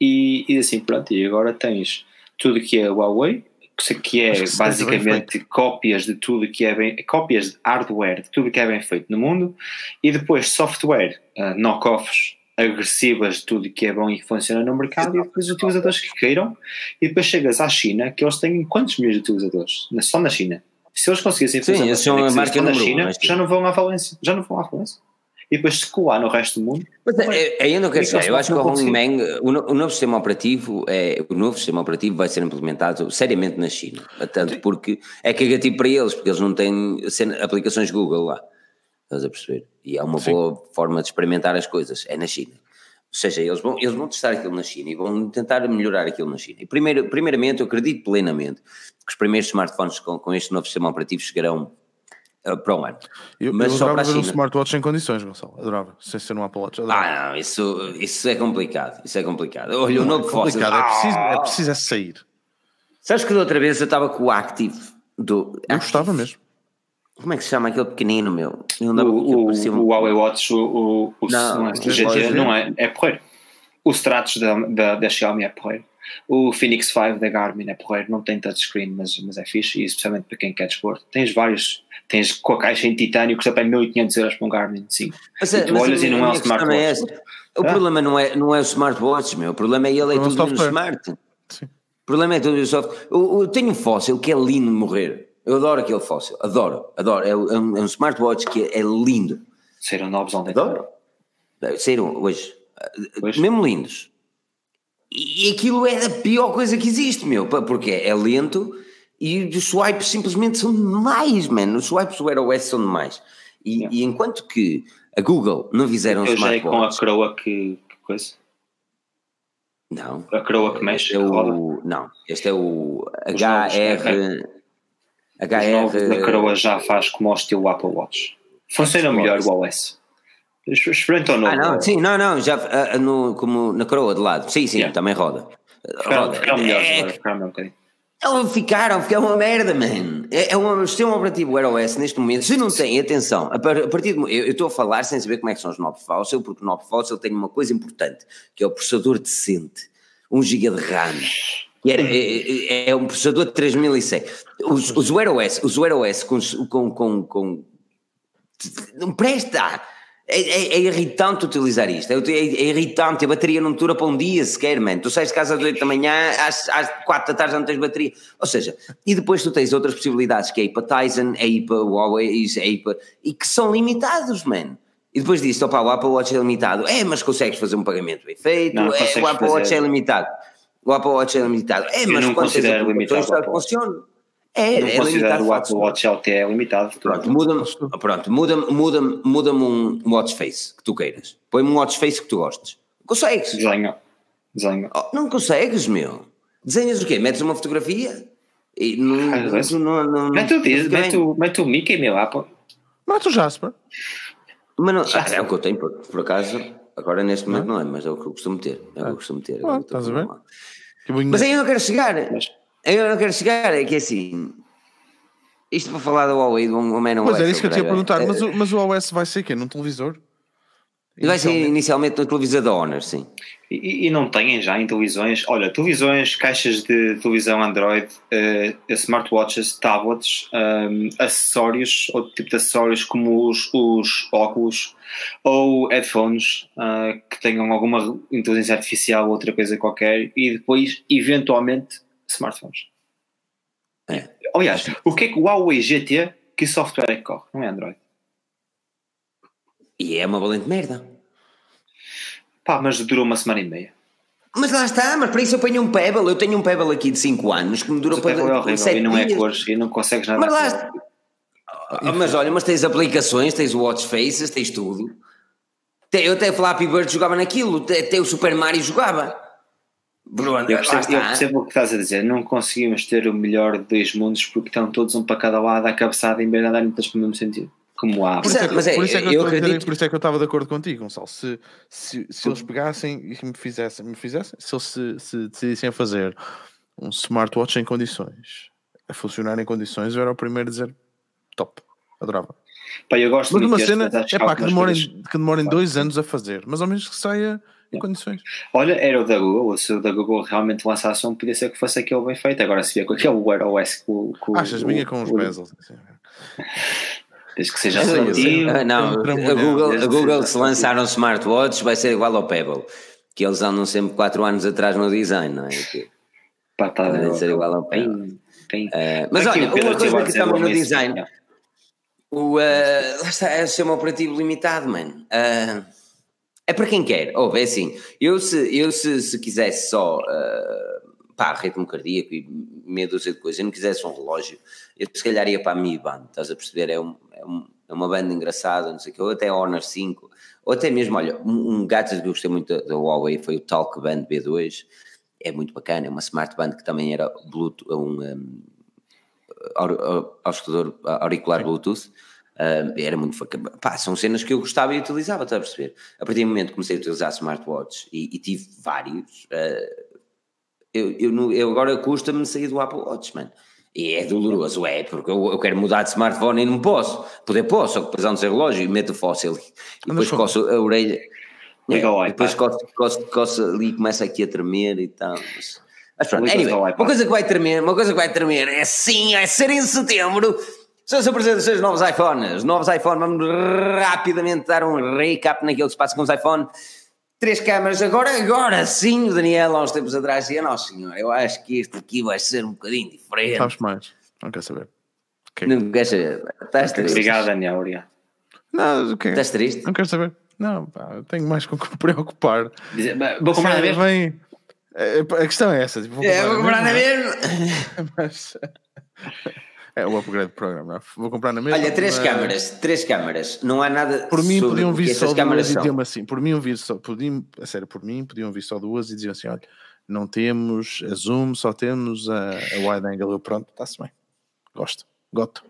e, e assim pronto, e agora tens tudo que é Huawei, que é basicamente cópias de tudo que é bem, cópias de hardware de tudo que é bem feito no mundo e depois software, uh, knock-offs agressivas de tudo que é bom e que funciona no mercado e depois os utilizadores que queiram e depois chegas à China que eles têm quantos milhões de utilizadores? Só na China. Se eles conseguissem fazer Sim, eles são a marca na China, já não vão à falência. Já não vão à falência e depois se colar no resto do mundo. Mas é, eu não quero chegar. Eu acho que o Hongmeng, o, novo sistema operativo, é, o novo sistema operativo vai ser implementado seriamente na China. Tanto porque é cagativo para eles, porque eles não têm aplicações Google lá. Estás a perceber? E é uma Sim. boa forma de experimentar as coisas, é na China. Ou seja, eles vão, eles vão testar aquilo na China e vão tentar melhorar aquilo na China. E primeiro, primeiramente, eu acredito plenamente que os primeiros smartphones com, com este novo sistema operativo chegarão para um ano. Eu, mas eu só para a China. um smartwatch em condições, Gonçalo. Adorava. Sem ser um Apple Watch. Adorava. Ah, não, isso, isso é complicado. Isso é complicado. Olha, o novo é complicado. É preciso, é preciso é sair. Sabes que da outra vez eu estava com o Active do. Eu gostava mesmo. Como é que se chama aquele pequenino meu? o, o, o Huawei Watch, o, o, não, o, o GT, não é, é porreiro. O Stratos da, da, da Xiaomi é porreiro. O Phoenix 5 da Garmin é porreiro, não tem touchscreen, mas, mas é fixe, e especialmente para quem quer desporto. Tens vários, tens com a caixa em titânio que custa para 1500 euros para um Garmin 5. Mas, e tu mas olhas e não é um smartwatch. É o ah. problema não é, não é o smartwatch, meu, o problema é ele é tudo no smart. Sim. O problema é tudo no software. Eu, eu, tenho um fóssil que é lindo morrer. Eu adoro aquele fóssil, adoro, adoro. É, um, é um smartwatch que é, é lindo. Saíram novos ontem. Adoro. Saíram hoje. hoje. Mesmo lindos. E aquilo é a pior coisa que existe, meu, porque é lento e os swipes simplesmente são demais, mano. Os swipes do iOS são demais. E, e enquanto que a Google não fizeram Eu já é com a coroa que, que coisa? Não. A coroa que mexe? É o, não, este é o HR. HR. A coroa já faz como o estilo Apple Watch. Funciona melhor o OS. Experimenta ou não? Ah, não, sim, não, não, já uh, no, como na coroa de lado. Sim, sim, yeah. também roda. roda. Ficaram é, agora, ficaram um bocadinho. Ficaram, ficaram uma merda, man. É, é um sistema operativo Wear OS neste momento. Se não tem, atenção, a partir de, eu, eu estou a falar sem saber como é que são os Knob Fossil, porque o Knob Fossil tem uma coisa importante, que é o processador decente. 1 GB de RAM. Que é, é, é, um processador de 3100. Os, os Wear OS, os Wear OS com, com, com, com não presta. É, é, é, irritante utilizar isto, é, é, é, irritante, a bateria não dura para um dia sequer, mano. Tu sais de casa às 8 da manhã, às, às 4 da tarde já não tens bateria. Ou seja, e depois tu tens outras possibilidades, que é ir para Tizen, é ir para Huawei, é ir para, e que são limitados, mano. E depois disso, opa, o Apple Watch é limitado. É, mas consegues fazer um pagamento bem feito, não, é, o Apple Watch é limitado. O Apple Watch é limitado. É, mas quando considero limitado. Funciona. É, não é considero o Apple Watch LTE limitado. Pronto, muda-me pronto, muda, muda, muda um watch face que tu queiras. Põe-me um watch face que tu gostes. Consegues? Desenho. Desenho. Oh, não consegues, meu. Desenhas o quê? Metes uma fotografia? E não, ah, não, não, mete, o, mete, o, mete o Mickey, meu Apple. Mete o Jasper. Mas não, ah, é o que eu tenho, por, por acaso. Agora neste momento não, não é, mas é o que eu costumo ter. É o que eu costumo ter. Ah, estás a ver? Mas aí eu não quero chegar. Mas, eu não quero chegar, é que assim. Isto para falar do Huawei, do homem não Mas é isso que eu tinha a perguntar, mas, o, mas o OS vai ser quê? Num televisor? Vai ser inicialmente no televisor da Honor, sim. E, e, não têm já em televisões, olha, televisões, caixas de televisão Android, uh, smartwatches, tablets, um, acessórios, outro tipo de acessórios como os, os óculos ou headphones uh, que tenham alguma inteligência artificial ou outra coisa qualquer e depois, eventualmente, smartphones. É. Aliás, o que é que o Huawei GT, que software é que corre? Não é Android. E é uma valente merda. Pá, mas durou uma semana e meia. Mas lá está, mas para isso eu ponho um Pebble. Eu tenho um Pebble aqui de 5 anos que me durou para. É horrível e não é cores e não consegues nada. Mas lá está. Ah, mas olha, mas tens aplicações, tens watch faces, tens tudo. Eu até Flappy Bird jogava naquilo, até o Super Mario jogava. Bruno, eu, percebo, eu percebo o que estás a dizer. Não conseguimos ter o melhor de dois mundos porque estão todos um para cada lado, à cabeçada, em vez de andarem todos no mesmo sentido. Como há. Por isso é, mas é, por isso é que eu, eu acredito... por isso é que eu estava de acordo contigo, Gonçalo. Se, se, se eles pegassem e me fizessem, me fizessem, se eles se, se decidissem a fazer um smartwatch em condições, a funcionar em condições, eu era o primeiro a dizer top, adorava. Pá, eu gosto mas uma cena é pá, que demorem, que demorem dois anos a fazer, mas ao menos que saia em condições. Olha, era o da Google, se o da Google realmente lançasse um, podia ser que fosse aquele bem feito. Agora se via com aquele Wear OS com, com Achas minha com os bezels? Desde que seja relativo. Ah, não, a Google, a Google se lançar um smartwatch vai ser igual ao Pebble, que eles andam sempre 4 anos atrás no design, não é? Que, Patada, vai ser igual ao Pebble. Tem. Uh, mas olha, uma coisa que também no design. O, uh, lá está, é o sistema operativo limitado, mano. Uh, é para quem quer. Ou oh, é assim, eu se, eu se, se quisesse só uh, pá, ritmo cardíaco e meia dúzia de coisas, eu não quisesse um relógio, eu se calhar ia para a Mi Band, estás a perceber? É, um, é, um, é uma banda engraçada, não sei o que, ou até a Honor 5, ou até mesmo, olha, um, um gadget que eu gostei muito da, da Huawei foi o Talk Band B2, é muito bacana, é uma smart band que também era Bluetooth, um, um auricular Bluetooth, Uh, era muito. Pá, são cenas que eu gostava e utilizava, estás a perceber? A partir do momento que comecei a utilizar smartwatches e, e tive vários, uh, eu, eu, eu, agora custa-me sair do Apple Watch, mano. E é doloroso, é, porque eu, eu, quero mudar de smartphone e não posso. Poder posso, só que depois há um ser relógio e meto o fóssil e depois coço a orelha. É, e depois coço, coço, coço ali e começa aqui a tremer e tal. Mas, mas pronto, anyway, uma coisa que vai tremer, uma coisa que vai tremer é sim, é ser em setembro são as apresentações dos novos iPhones. Novos iPhone, vamos rapidamente dar um recap naquilo que se passa com os iPhone. Três câmaras, agora, agora sim, o Daniel, há uns tempos atrás, dizia: Não, senhor, eu acho que este aqui vai ser um bocadinho diferente. Sabes mais, não quer saber. Okay. Não quer saber, estás triste. Obrigado, Daniel, obrigado. Não, okay. Estás triste? Não quero saber. Não, pá, tenho mais com que me preocupar. Vou comprar na mesma? Vem... A questão é essa. Tipo, vou comprar, é, vou comprar na mesma. Mas. É o upgrade programa. Vou comprar na mesma. Olha, três mas... câmaras, três câmaras. Não há nada. Por mim podiam vir só duas e diziam assim. Por mim vir só, podiam, a sério, por mim podiam vir só duas e diziam assim: olha, não temos a zoom, só temos a, a wide angle. Eu pronto, está-se bem. Gosto, gosto.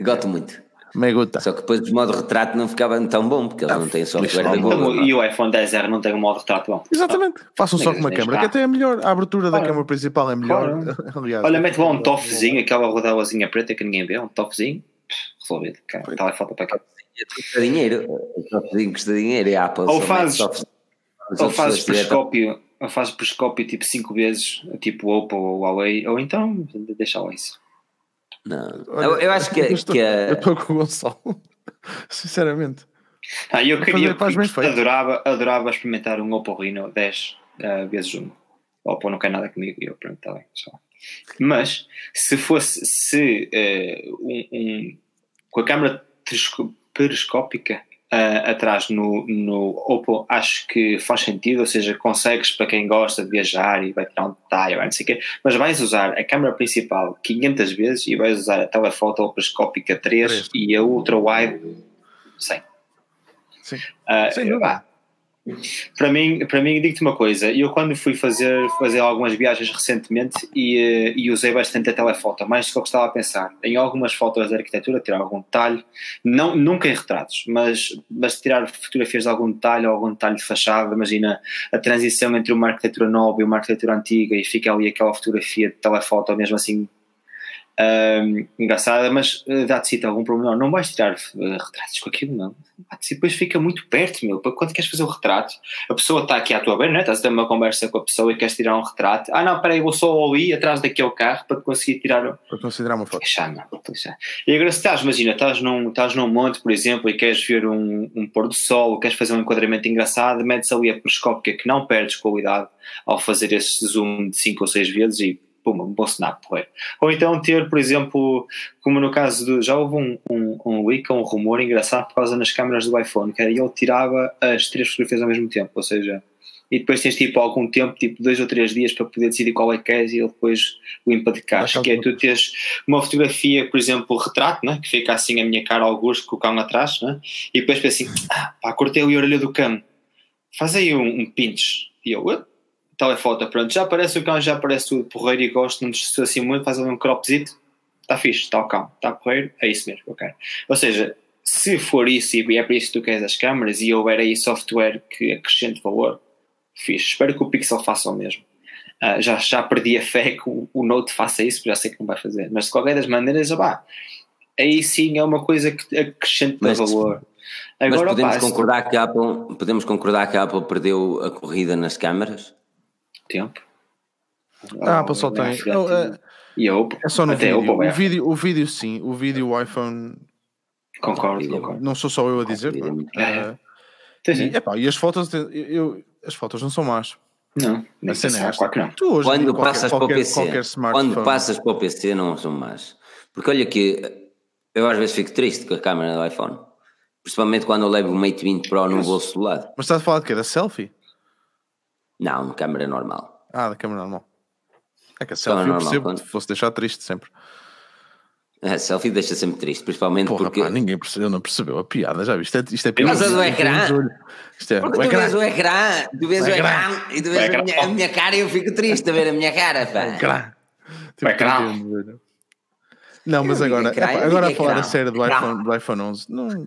Gosto muito. Me gusta. Só que depois o modo retrato não ficava tão bom, porque eles não têm software da Google. E o iPhone 10R não tem um modo retrato bom. Exatamente. Façam só com uma câmera, que até é melhor. A abertura da câmera principal é melhor. Aliás, Olha, mete lá um toffzinho, aquela rodelazinha preta que ninguém vê, um toffzinho, resolvido. Telefoto para cá. Custa dinheiro. O toffzinho custa dinheiro e a Apple ou fazes, ou fazes periscópio, ou fazes periscópio tipo 5 vezes, tipo Oppo ou Huawei, ou então deixa lá isso. Não, Olha, eu, eu, acho que, eu estou, que Eu estou com o Gonçalo, sinceramente. Ah, eu queria, eu, adorava, adorava experimentar um Oppo Reno 10 uh, vezes 1. O Oppo não quer nada comigo e eu pronto, está bem. Só. Mas se fosse se uh, um, um, com a câmera periscópica uh, atrás no, no Oppo, acho que faz sentido, ou seja, consegues para quem gosta de viajar e vai tirar um detalhe, não sei o quê, mas vais usar a câmera principal 500 vezes e vais usar a telefoto periscópica 3, 3. e a ultra wide 100. Sim. Uh, Sem dúvida. Para mim, para mim digo-te uma coisa, eu quando fui fazer, fazer algumas viagens recentemente e, eh, e usei bastante a telefoto, mais do que eu estava a pensar, em algumas fotos de arquitetura, tirar algum detalhe, não, nunca em retratos, mas, mas tirar fotografias de algum detalhe algum detalhe de fachada, imagina a transição entre uma arquitetura nova e uma arquitetura antiga e fica ali aquela fotografia de telefoto mesmo assim um, engraçada, mas uh, dá-te cita algum problema. Não vais tirar uh, retratos com aquilo, não. Depois fica muito perto, meu. Para quando queres fazer o retrato, a pessoa está aqui à tua beira, né? estás a ter uma conversa com a pessoa e queres tirar um retrato. Ah, não, peraí, vou só ali atrás daquele carro para conseguir tirar. Para considerar uma foto. Chama, e agora, se estás, imagina, estás num, estás num monte, por exemplo, e queres ver um, um pôr do sol, queres fazer um enquadramento engraçado, metes ali a periscópica que não perdes qualidade ao fazer esse zoom de 5 ou 6 vezes e puma, um bom snap. Ou então ter, por exemplo, como no caso do. Já houve um, um, um leak, um rumor engraçado por causa das câmaras do iPhone, que era ele tirava as três fotografias ao mesmo tempo, ou seja, e depois tens tipo algum tempo, tipo dois ou três dias para poder decidir qual é que queres e ele depois limpa de caixa, que é tu teres uma fotografia, por exemplo, retrato, né? que fica assim a minha cara ao gosto com o cão atrás, né? e depois penso assim, ah, pá, cortei ali a orelha do cão, faz aí um, um pinch, e eu, telefoto, pronto, já aparece o cão, já aparece tudo porreiro e gosto, não te assim muito, faz ali um cropzito, está fixe, está o cão, está porreiro, é isso mesmo, ok. Ou seja, se for isso e é para isso que tu queres as câmaras e houver aí software que acrescente valor, fixe. Espero que o Pixel faça o mesmo. Uh, já, já perdi a fé que o, o, Note faça isso, já sei que não vai fazer. Mas de qualquer das maneiras, opá, aí sim é uma coisa que acrescenta mas, valor. Agora, mas podemos, concordar que a Apple, podemos concordar que a Apple perdeu a corrida nas câmaras? Tempo. A Apple só tem. Não, é, e a Oppo, é só no vídeo. Oppo, o, vídeo. O vídeo sim, o vídeo o iPhone. Concordo, concordo. Não sou só eu a dizer. É. é. E, epá, e as fotos, eu, as fotos não são más. Não, nem é. Não. Tu hoje, quando qualquer, passas qualquer, para o PC, quando passas para o PC não são más. Porque olha que eu às vezes fico triste com a câmera do iPhone. Principalmente quando eu levo o Mate 20 Pro no bolso do lado. Mas estás a falar de quê? Da selfie? Não, de câmera normal. Ah, da câmera normal. É que a selfie eu percebo quando... fosse deixar triste sempre. A selfie deixa sempre triste, principalmente Porra, porque. Pá, ninguém percebeu, não percebeu a piada, já viste? Isto é piada. Por causa do ecrã. Isto é, porque tu ecrã. vês o ecrã, tu vês o ecrã, ecrã e tu vês a minha, a minha, cara e eu fico triste a ver a minha cara. Pá. Ecrã. Tipo, ecrã. Não, mas agora, agora a falar a sério do iPhone, do iPhone 11, não.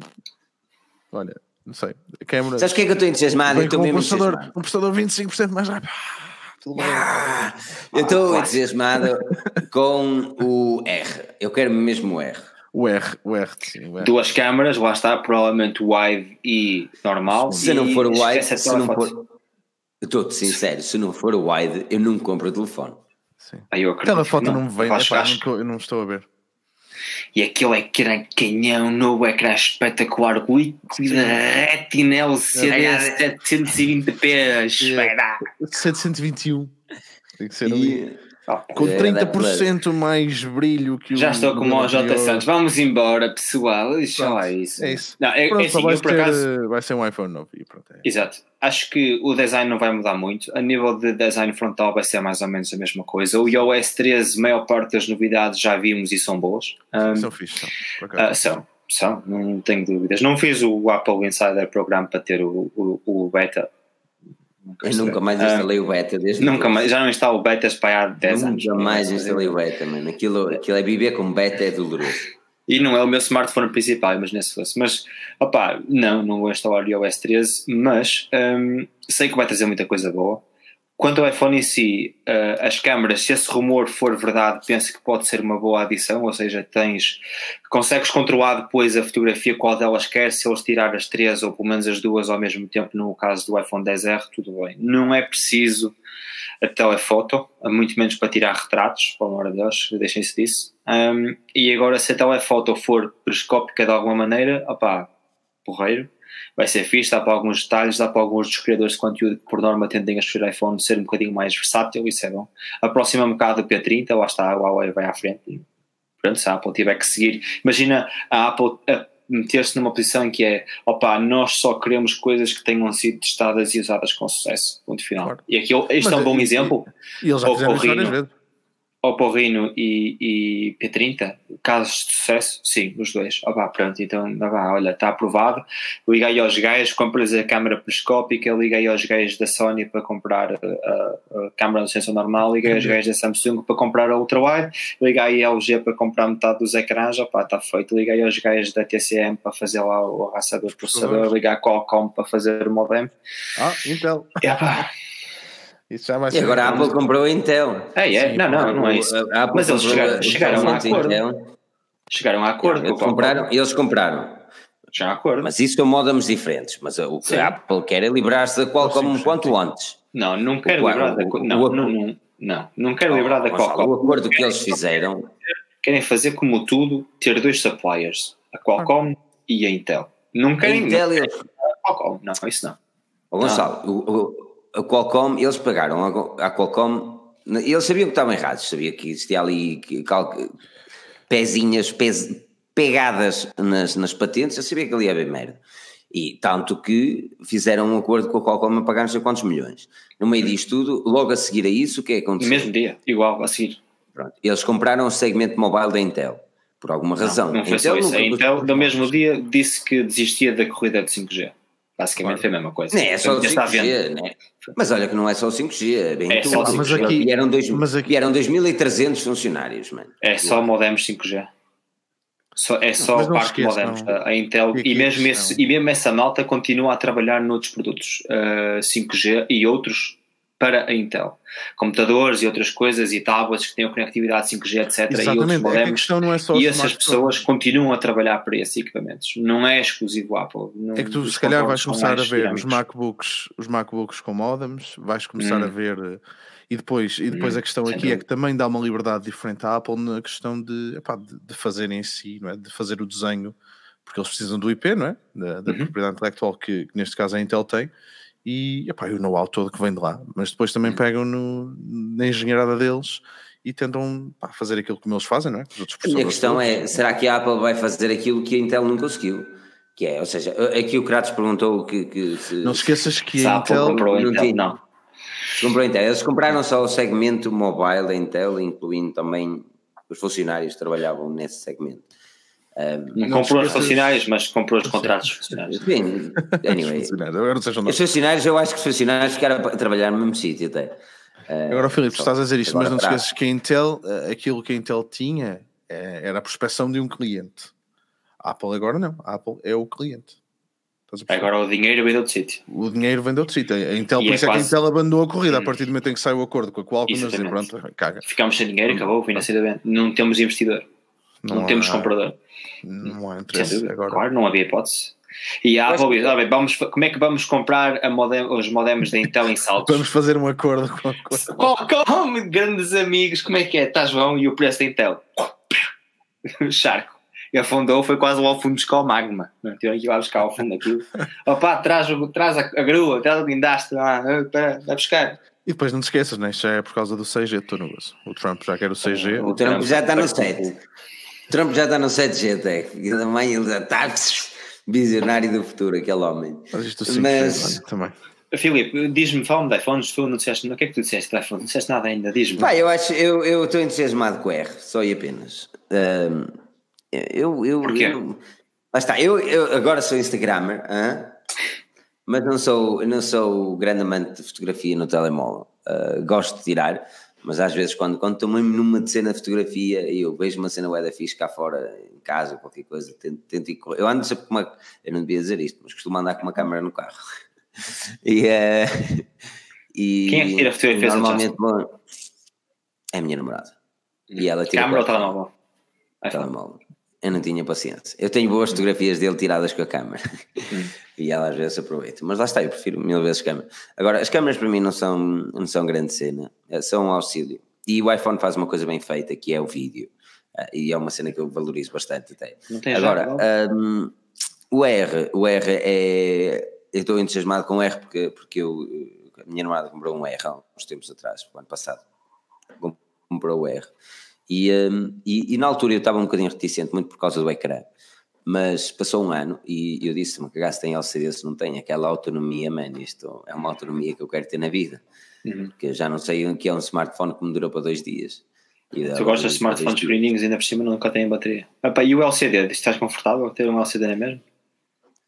Olha, não sei. Câmera... Sabes o que é que eu estou entusiasmado? Eu estou mesmo um processador, um processador 25% mais rápido. Ah, eu estou entusiasmado com o R. Eu quero mesmo o R. O R, o R, sim, o R. Duas câmaras, lá está, provavelmente wide e normal. Se e não for wide, se não for. Estou-te sincero, se não for wide, eu não compro o telefone. Sim. Aí eu Aquela foto não, não me vem, eu não estou a ver e aquele ecrã canhão, novo ecrã espetacular, líquido, retina LCD 720p, espera. 721. Tem que ser ali. Com 30% é, mais brilho que o. Já estou com o J Santos. Vamos embora, pessoal. Deixa lá isso. É isso. Não, é, pronto, é assim, vai, por ter, acaso... vai ser um iPhone novo. E pronto, é. Exato. Acho que o design não vai mudar muito. A nível de design frontal vai ser mais ou menos a mesma coisa. O iOS 13, maior parte das novidades já vimos e são boas. Um, são fixe, são. Uh, são, são, não tenho dúvidas. Não fiz o Apple Insider Program para ter o, o, o beta Nunca eu nunca mais instalei o beta desde Nunca mais, já não instalo betas para há 10 anos. Nunca mais instalei o beta, mano. Aquilo, aquilo é viver com beta é doloroso. E não é o meu smartphone principal, imagina se fosse. Mas, opá, não, não vou instalar o iOS 13, mas um, sei que vai trazer muita coisa boa. Quanto ao iPhone em si, uh, as câmaras, se esse rumor for verdade, penso que pode ser uma boa adição, ou seja, tens, consegues controlar depois a fotografia qual delas quer, se eles tirar as três ou pelo menos as duas ao mesmo tempo, no caso do iPhone 10R, tudo bem. Não é preciso a telefoto, muito menos para tirar retratos, pelo amor de Deus, deixem-se disso. Um, e agora, se a telefoto for periscópica de alguma maneira, opá, porreiro vai ser fixe, dá para alguns detalhes, dá para alguns dos criadores de conteúdo que por norma tendem a escolher iPhone ser um bocadinho mais versátil, isso é bom. Aproxima um bocado do P30, lá está, a Huawei vai à frente e pronto, se a Apple tiver que seguir, imagina a Apple meter-se numa posição em que é, opa, nós só queremos coisas que tenham sido testadas e usadas com sucesso, ponto final. Claro. E aqui, este Mas, é um bom e, exemplo. E eles já fizeram várias vezes. Oppo Reno e, e P30, casos de sucesso, sim, os dois. Pá, pronto, então, pá, olha, está aprovado. Liga aí aos gajos, compras a câmera periscópica, liga aí aos gajos da Sony para comprar a, a, a câmera de sensor normal, liga aí aos gajos da Samsung para comprar a ultrawide, liga aí a LG para comprar metade dos ecrãs, pá, está feito. Liga aí aos gajos da TCM para fazer lá o arrastador de processador, liga a Qualcomm para fazer o modem. Ah, Intel. É, pá. Isso já vai ser. E agora a Apple comprou a Intel. É, é. Sim, não, não, não é isso. Mas eles chegaram, chegaram a acordo. Intel. Chegaram a acordo. Eles compraram, eles compraram. Já acordo. Mas isso são modems diferentes. Mas o que Sim. a Apple quer é livrar-se da Qualcomm quanto antes. Não, não quero livrar da Qualcomm. Não, não, não, não, não quero livrar da Qualcomm. O acordo que eles fizeram. Querem fazer como tudo, ter dois suppliers, a Qualcomm e a Intel. Não querem. Intel e a Qualcomm, não, isso não. Gonçalo, o, a Qualcomm, eles pagaram a, Qualcomm, eles sabiam que estavam errados, sabia que existia ali cal, pezinhas, pez, pegadas nas, nas patentes, eu sabia que ali ia bem merda. E tanto que fizeram um acordo com a Qualcomm a pagar não sei quantos milhões. No meio disto tudo, logo a seguir a isso, o que é que aconteceu? No mesmo dia, igual, a seguir. Pronto. Eles compraram o segmento mobile da Intel, por alguma razão. Não, foi Intel, só isso. A Intel, no mesmo dia, disse que desistia da corrida de 5G. Basicamente foi a mesma coisa. Não é só o 5G, né? Mas olha que não é só o 5G, é bem é tudo. Só mas aqui, vieram, dois, mas aqui, vieram 2.300 funcionários, mano. É só modems 5G. Só, é só não, parte de modems. A Intel, e, mesmo esse, e mesmo essa malta continua a trabalhar noutros produtos uh, eh, 5G e outros para a Intel. Computadores e outras coisas e tablets que tenham conectividade 5G, etc. Exatamente. E outros modems. É e essas pessoas continuam a trabalhar para esses equipamentos. Não é exclusivo Apple. Não, é que tu se calhar vais começar a ver os MacBooks, os MacBooks com modems, vais começar hum. a ver e depois, e depois hum, a questão aqui é que também dá uma liberdade diferente à Apple na questão de, epá, de, de fazer em si, não é? de fazer o desenho, porque eles precisam do IP, não é? Da, da uhum. propriedade intelectual que, que, neste caso a Intel tem, e epá, o know-how todo que vem de lá. Mas depois também pegam no, na engenheirada deles e tentam pá, fazer aquilo como eles fazem, não é? a minha questão é: será que a Apple vai fazer aquilo que a Intel não conseguiu? Que é, ou seja, aqui o Kratos perguntou que. que se, não esqueças que a Intel. Não, Intel, não. Comprou a Intel. Eles compraram só o segmento mobile da Intel, incluindo também os funcionários que trabalhavam nesse segmento. Um, não comprou os funcionários, mas comprou os contratos funcionários. Sim, anyway. os funcionários, eu acho que os funcionários ficaram a trabalhar no mesmo sítio até. Uh, agora, Filipe, estás a dizer isto, mas não te esqueças que a Intel, eh, aquilo que a Intel tinha eh, era a prospeção de um cliente. A Apple agora não, a Apple é o cliente. Agora o dinheiro vem de outro sítio. O dinheiro vem de outro sítio. A Intel, e por é isso é, quase... que a Intel abandonou a corrida hum. a partir do momento em que sai o acordo com a Qualcomm, mas pronto, caga. Ficámos sem dinheiro, acabou financeiramente. Não temos investidor. Não, não temos comprador. Não há interesse agora. Claro, não havia hipótese. E a Apple diz, bem, vamos, como é que vamos comprar modem, os modems da Intel em saltos? vamos fazer um acordo com a coisa. Qualcomm, grandes amigos, como é que é? Estás bom? E o preço da Intel? Charco e afundou, foi quase lá ao fundo buscar o magma. Não tiveram que ir lá buscar ao fundo aquilo. Opá, traz, traz a, a grua, traz o guindaste lá, para, vai buscar. E depois não te esqueças, né? já é por causa do 6G de negócio. O Trump já quer o 6G. O, o Trump, Trump já está no 7. Trump já está no 7G até. E também ele já está visionário do futuro, aquele homem. Mas isto 5G, Mas... também. Filipe, diz-me, fala-me de iPhones, tu não disseste, o que é que tu disseste de iPhone? Não disseste nada ainda, diz-me. Pá, eu acho, eu, eu estou entusiasmado com o R, só e apenas. Um, eu, eu, Porquê? eu, lá está, eu, eu agora sou Instagrammer, hein? mas não sou, não sou grande amante de fotografia no telemóvel. Uh, gosto de tirar, mas às vezes quando, quando estou mesmo numa cena de fotografia e eu vejo uma cena da fixe cá fora, em casa, qualquer coisa, tento, tento ir correr. Eu ando sempre com uma. Eu não devia dizer isto, mas costumo andar com uma câmera no carro. e, uh, e Quem é que tira fotografias? Normalmente, bom, é a minha namorada. E ela tira. Câmera ou telemóvel? Telemóvel eu não tinha paciência. Eu tenho boas fotografias dele tiradas com a câmera hum. e ela às vezes aproveita, mas lá está, eu prefiro mil vezes câmera. Agora, as câmeras para mim não são, não são grande cena, eh, são um auxílio. E o iPhone faz uma coisa bem feita que é o vídeo, eh, e é uma cena que eu valorizo bastante até. Agora, um, o R, o R é. Eu estou entusiasmado com o R porque, porque eu, a minha namorada comprou um R há uns tempos atrás, o ano passado. Comprou o R e, um, e, e, na altura eu estava um bocadinho reticente, muito por causa do ecrã. Mas passou um ano e eu disse-me que gasto tem LCD se não tem aquela autonomia, mano, isto é uma autonomia que eu quero ter na vida. Uhum. Que eu já não sei o que é um smartphone que me dura para dois dias. E tu gostas de smartphones pequenininhos, ainda por cima nunca têm bateria. Epá, e o LCD, estás confortável ter um LCD é mesmo?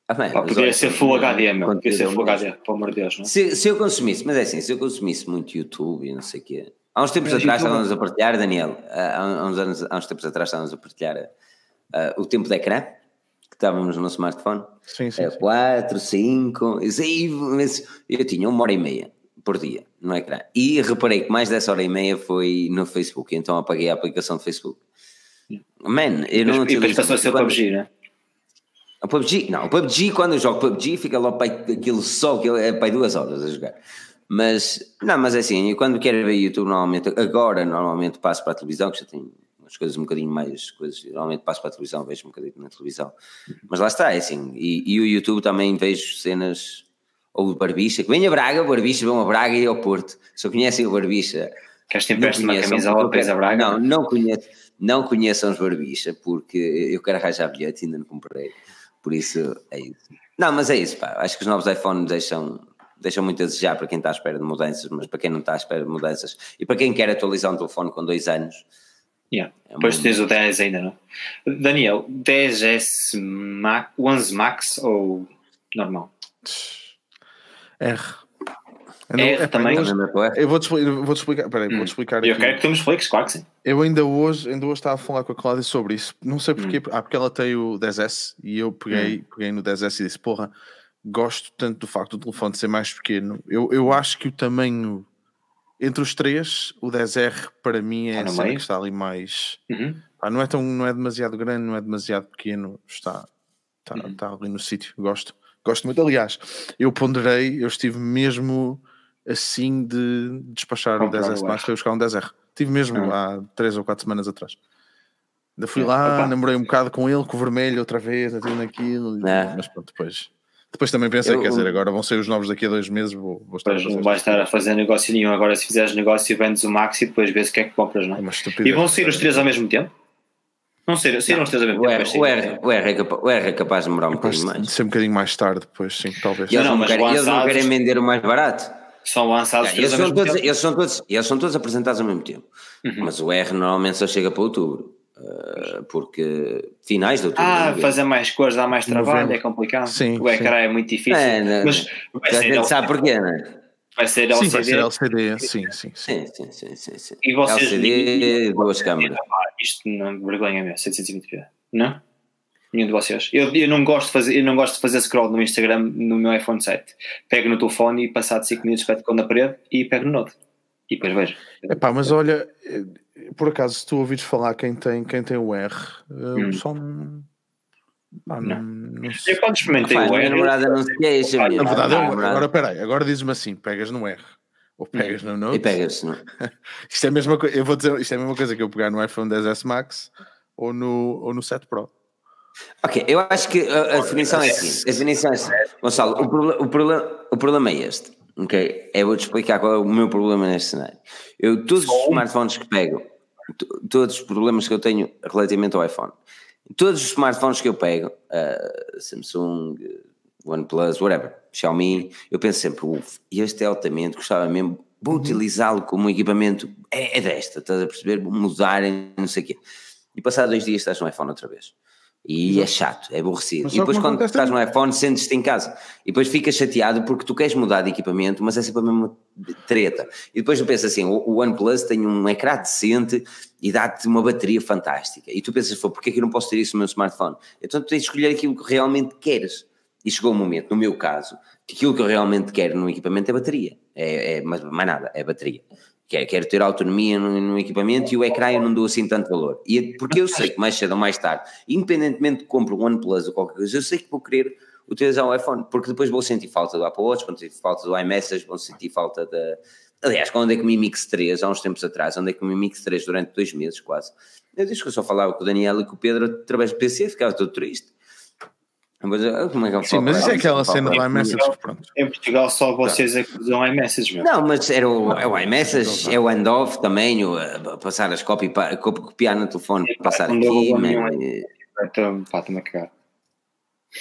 Ah, bem, Pá, podia ser Full HD, meu. Podia ser Full HD, pelo amor de Deus, não? Se, se eu consumisse, mas é assim, se eu consumisse muito YouTube e não sei o quê, Há uns tempos atrás estávamos a partilhar, Daniel, há uns, anos, há uns tempos atrás estávamos a partilhar uh, o tempo de ecrã que estávamos no smartphone. Sim, sim. 4, 5, eu tinha uma hora e meia por dia no ecrã. E reparei que mais dessa hora e meia foi no Facebook, então apaguei a aplicação do Facebook. Man, eu não E depois passou a ser o PUBG, né? O PUBG, não, o PUBG, quando eu jogo PUBG, fica lá para aquilo só, que é para duas horas a jogar. Mas, não, mas é assim, eu quando quero ver YouTube, normalmente, agora, normalmente passo para a televisão, que já tem umas coisas um bocadinho mais, coisas, normalmente passo para a televisão, vejo um bocadinho na televisão. Mas lá está, é assim, e, e o YouTube também vejo cenas, ou o Barbicha, que vem a Braga, o Barbicha vão a Braga e ao Porto. Se conhecem o Barbicha. Queres ter empréstimo uma camisola a Braga? Não, não conheço, não conheçam os Barbicha, porque eu quero arranjar bilhete e ainda não comprei. Por isso, é isso. Não, mas é isso, pá. Acho que os novos iPhones deixam, deixam muito a desejar para quem está à espera de mudanças, mas para quem não está à espera de mudanças e para quem quer atualizar um telefone com dois anos. Yeah. É Depois tens o 10 ainda, não? Daniel, 10S Max, 11 Max ou normal? R. Eu, não, é, também. Eu vou-te vou explicar. Peraí, hum. vou-te explicar. Eu quero que tu me expliques, claro que sim. Eu ainda hoje, ainda hoje estava a falar com a Cláudia sobre isso. Não sei porquê. Hum. Ah, porque ela tem o 10S e eu peguei, hum. peguei no 10S e disse: Porra, gosto tanto do facto do telefone ser mais pequeno. Eu, eu acho que o tamanho entre os três, o 10R para mim é ah, que está ali mais. Uhum. Ah, não, é tão, não é demasiado grande, não é demasiado pequeno. Está, está, uhum. está ali no sítio. Gosto. Gosto muito. Aliás, eu ponderei, eu estive mesmo assim de despachar o 10S Max para buscar um 10R. Tive mesmo uhum. há 3 ou 4 semanas atrás. Ainda fui é, lá, opa. namorei um bocado com ele, com o vermelho outra vez, aquilo naquilo, é. mas pronto, depois depois também pensei, eu, quer dizer, agora vão ser os novos daqui a dois meses, vou, vou estar não vais estar a fazer negócio nenhum. Agora, se fizeres negócio, vendes o Max e depois vês o que é que compras, não é? é e vão sair os três ao mesmo tempo? Não sei, saíram os três ao mesmo o tempo. R, o, R, o, R é capaz, o R é capaz de demorar um bocadinho mais. De ser um bocadinho mais tarde, depois, sim, talvez. Eles, não, não, querem, eles não querem vender o mais barato. São lançados é, eles, são todos, eles, são todos, eles são todos apresentados ao mesmo tempo. Uhum. Mas o R normalmente só chega para outubro. Uh, porque finais de outubro. Ah, fazer mais cores dá mais trabalho, é complicado. Sim, o ecrã é muito difícil. É, não, mas vai ser LCD. sabe porquê, não é? Vai ser LCD. Sim, vai ser LCD, sim, sim. Sim, sim, sim. sim, sim. E vocês LCD, duas câmaras. Isto não vergonha mesmo, 720p, não? Nenhum de vocês. Eu, eu, não gosto de fazer, eu não gosto de fazer scroll no Instagram no meu iPhone 7. Pego no telefone e passado 5 minutos espeto na parede e pego no Note. E depois vejo. Epá, mas olha, por acaso, se tu ouvires falar quem tem, quem tem o R, hum. só não. Ah, não, não sei. Eu quando experimentei o R. namorada não se queixa, Na verdade, agora peraí, agora diz-me assim: pegas no R ou pegas no Note. E pegas, não Isto é a mesma coisa, eu vou dizer, isto é a mesma coisa que eu pegar no iPhone 10S Max ou no, ou no 7 Pro. Ok, eu acho que a, a definição é assim. A definição é assim. Gonçalo, o, o, problema, o problema é este. Ok? Eu vou-te explicar qual é o meu problema neste cenário. Eu, todos os smartphones que pego todos os problemas que eu tenho relativamente ao iPhone. Todos os smartphones que eu pego, uh, Samsung, OnePlus, whatever, Xiaomi, eu penso sempre, uff, este é altamente, gostava mesmo, vou uhum. utilizá-lo como equipamento, é, é, desta, estás a perceber? Vou mudar, não sei o quê. E passar dois dias estás no iPhone outra vez. E é chato, é aborrecido. E depois, quando estás no iPhone, sentes-te em casa. E depois ficas chateado porque tu queres mudar de equipamento, mas é sempre a mesma treta. E depois tu pensas assim: o OnePlus tem um ecrã decente e dá-te uma bateria fantástica. E tu pensas, porquê que eu não posso ter isso no meu smartphone? Então tu tens de escolher aquilo que realmente queres. E chegou um momento, no meu caso, que aquilo que eu realmente quero no equipamento é bateria. É, é mais, mais nada, é bateria. Quero, quero ter autonomia no, no, equipamento e o ecrã eu não dou assim tanto valor. E é porque eu sei que mais cedo ou mais tarde, independentemente de compro um OnePlus ou qualquer coisa, eu sei que vou querer utilizar o iPhone, porque depois vou sentir falta do Apple Watch, vou sentir falta do iMessage, vou sentir falta da. Aliás, quando andei com o Mi Mix 3, há uns tempos atrás, andei com o Mi Mix 3 durante dois meses quase. Eu disse que eu só falava com o Daniel e com o Pedro através do PC, ficava todo triste. Mas, ah, como é que Sim, mas isso é aquela cena do iMessage. Em Portugal só vocês é que usam iMessage. Não, mas era o, é o iMessage, é o handoff também, o, passar as copy, copiar no telefone, passar aqui. Então, pá, estou-me a cagar.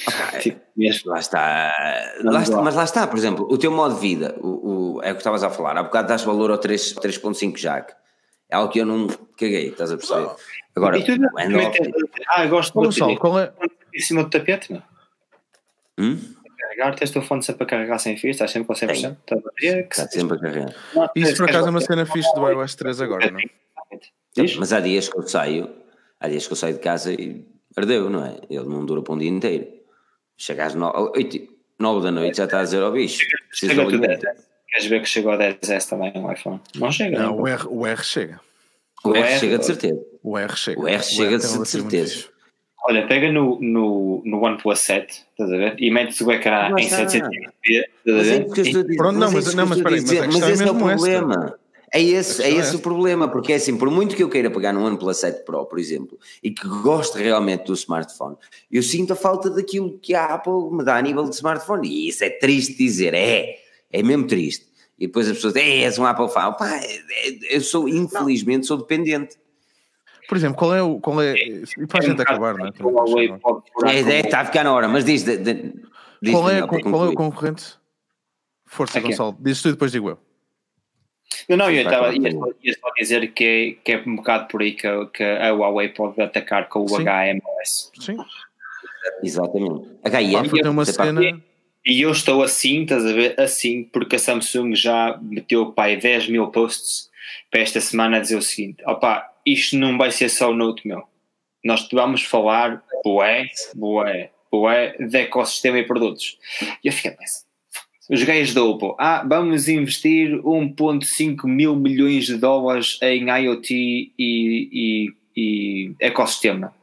Okay. Tipo, lá está. Lá está. Mas lá está, por exemplo, o teu modo de vida, o, o é o que estavas a falar, há bocado dás valor ao 3.5 Jack. É algo que eu não caguei, estás a perceber? Agora, tu, o handoff... Ah, eu gosto de qual é? em cima do tapete, não? Hum? Carregar, tens o telefone sempre a carregar sem fio, estás sempre com 100%. Tá está sempre a carregar. Isso por acaso é uma cena fixe do iOS 3 agora, não é? Mas há dias que eu saio, há dias que eu saio de casa e ardeu, não é? Ele não dura para um dia inteiro. Chega às 9, 9 da noite já está a dizer ao bicho. Chega tu 10. Queres ver que chegou a 10S também no iPhone? Não chega. Não, o, R, o R chega. O, o R, R, chega de certeza. O R chega. O R chega de certeza. Olha, pega no, no, no OnePlus 7, estás a ver? E metes o ecrã em 720p, estás a ver? Pronto, não, mas, não, mas, peraí, mas, é mas esse é o problema. É esse, é esse o problema, porque é assim, por muito que eu queira pegar no OnePlus 7 Pro, por exemplo, e que goste realmente do smartphone, eu sinto a falta daquilo que a Apple me dá a nível de smartphone, e isso é triste dizer, é, é mesmo triste. E depois as pessoas, é, és um Apple fan, pá, é, é, eu sou, infelizmente, sou dependente. Por exemplo, qual é o. Qual é, e para a gente acabar, não é? A ideia está a ficar na hora, mas diz. De, de, qual, é, qual é o concorrente? Força, okay. Gonçalo. Diz tu e depois digo eu. Não, não, eu estava só dizer que é, que é um bocado por aí que, que a Huawei pode atacar com o Sim. HMOS. Sim. Exatamente. HM tem uma cena. E eu estou assim, estás a ver? Assim, porque a Samsung já meteu pai 10 mil posts para esta semana a dizer o seguinte: opá, isto não vai ser só o Note meu. Nós vamos falar, boé, boé, boé, de ecossistema e produtos. E eu fiquei pensando, os gajos da Oppo, ah, vamos investir 1.5 mil milhões de dólares em IoT e, e, e ecossistema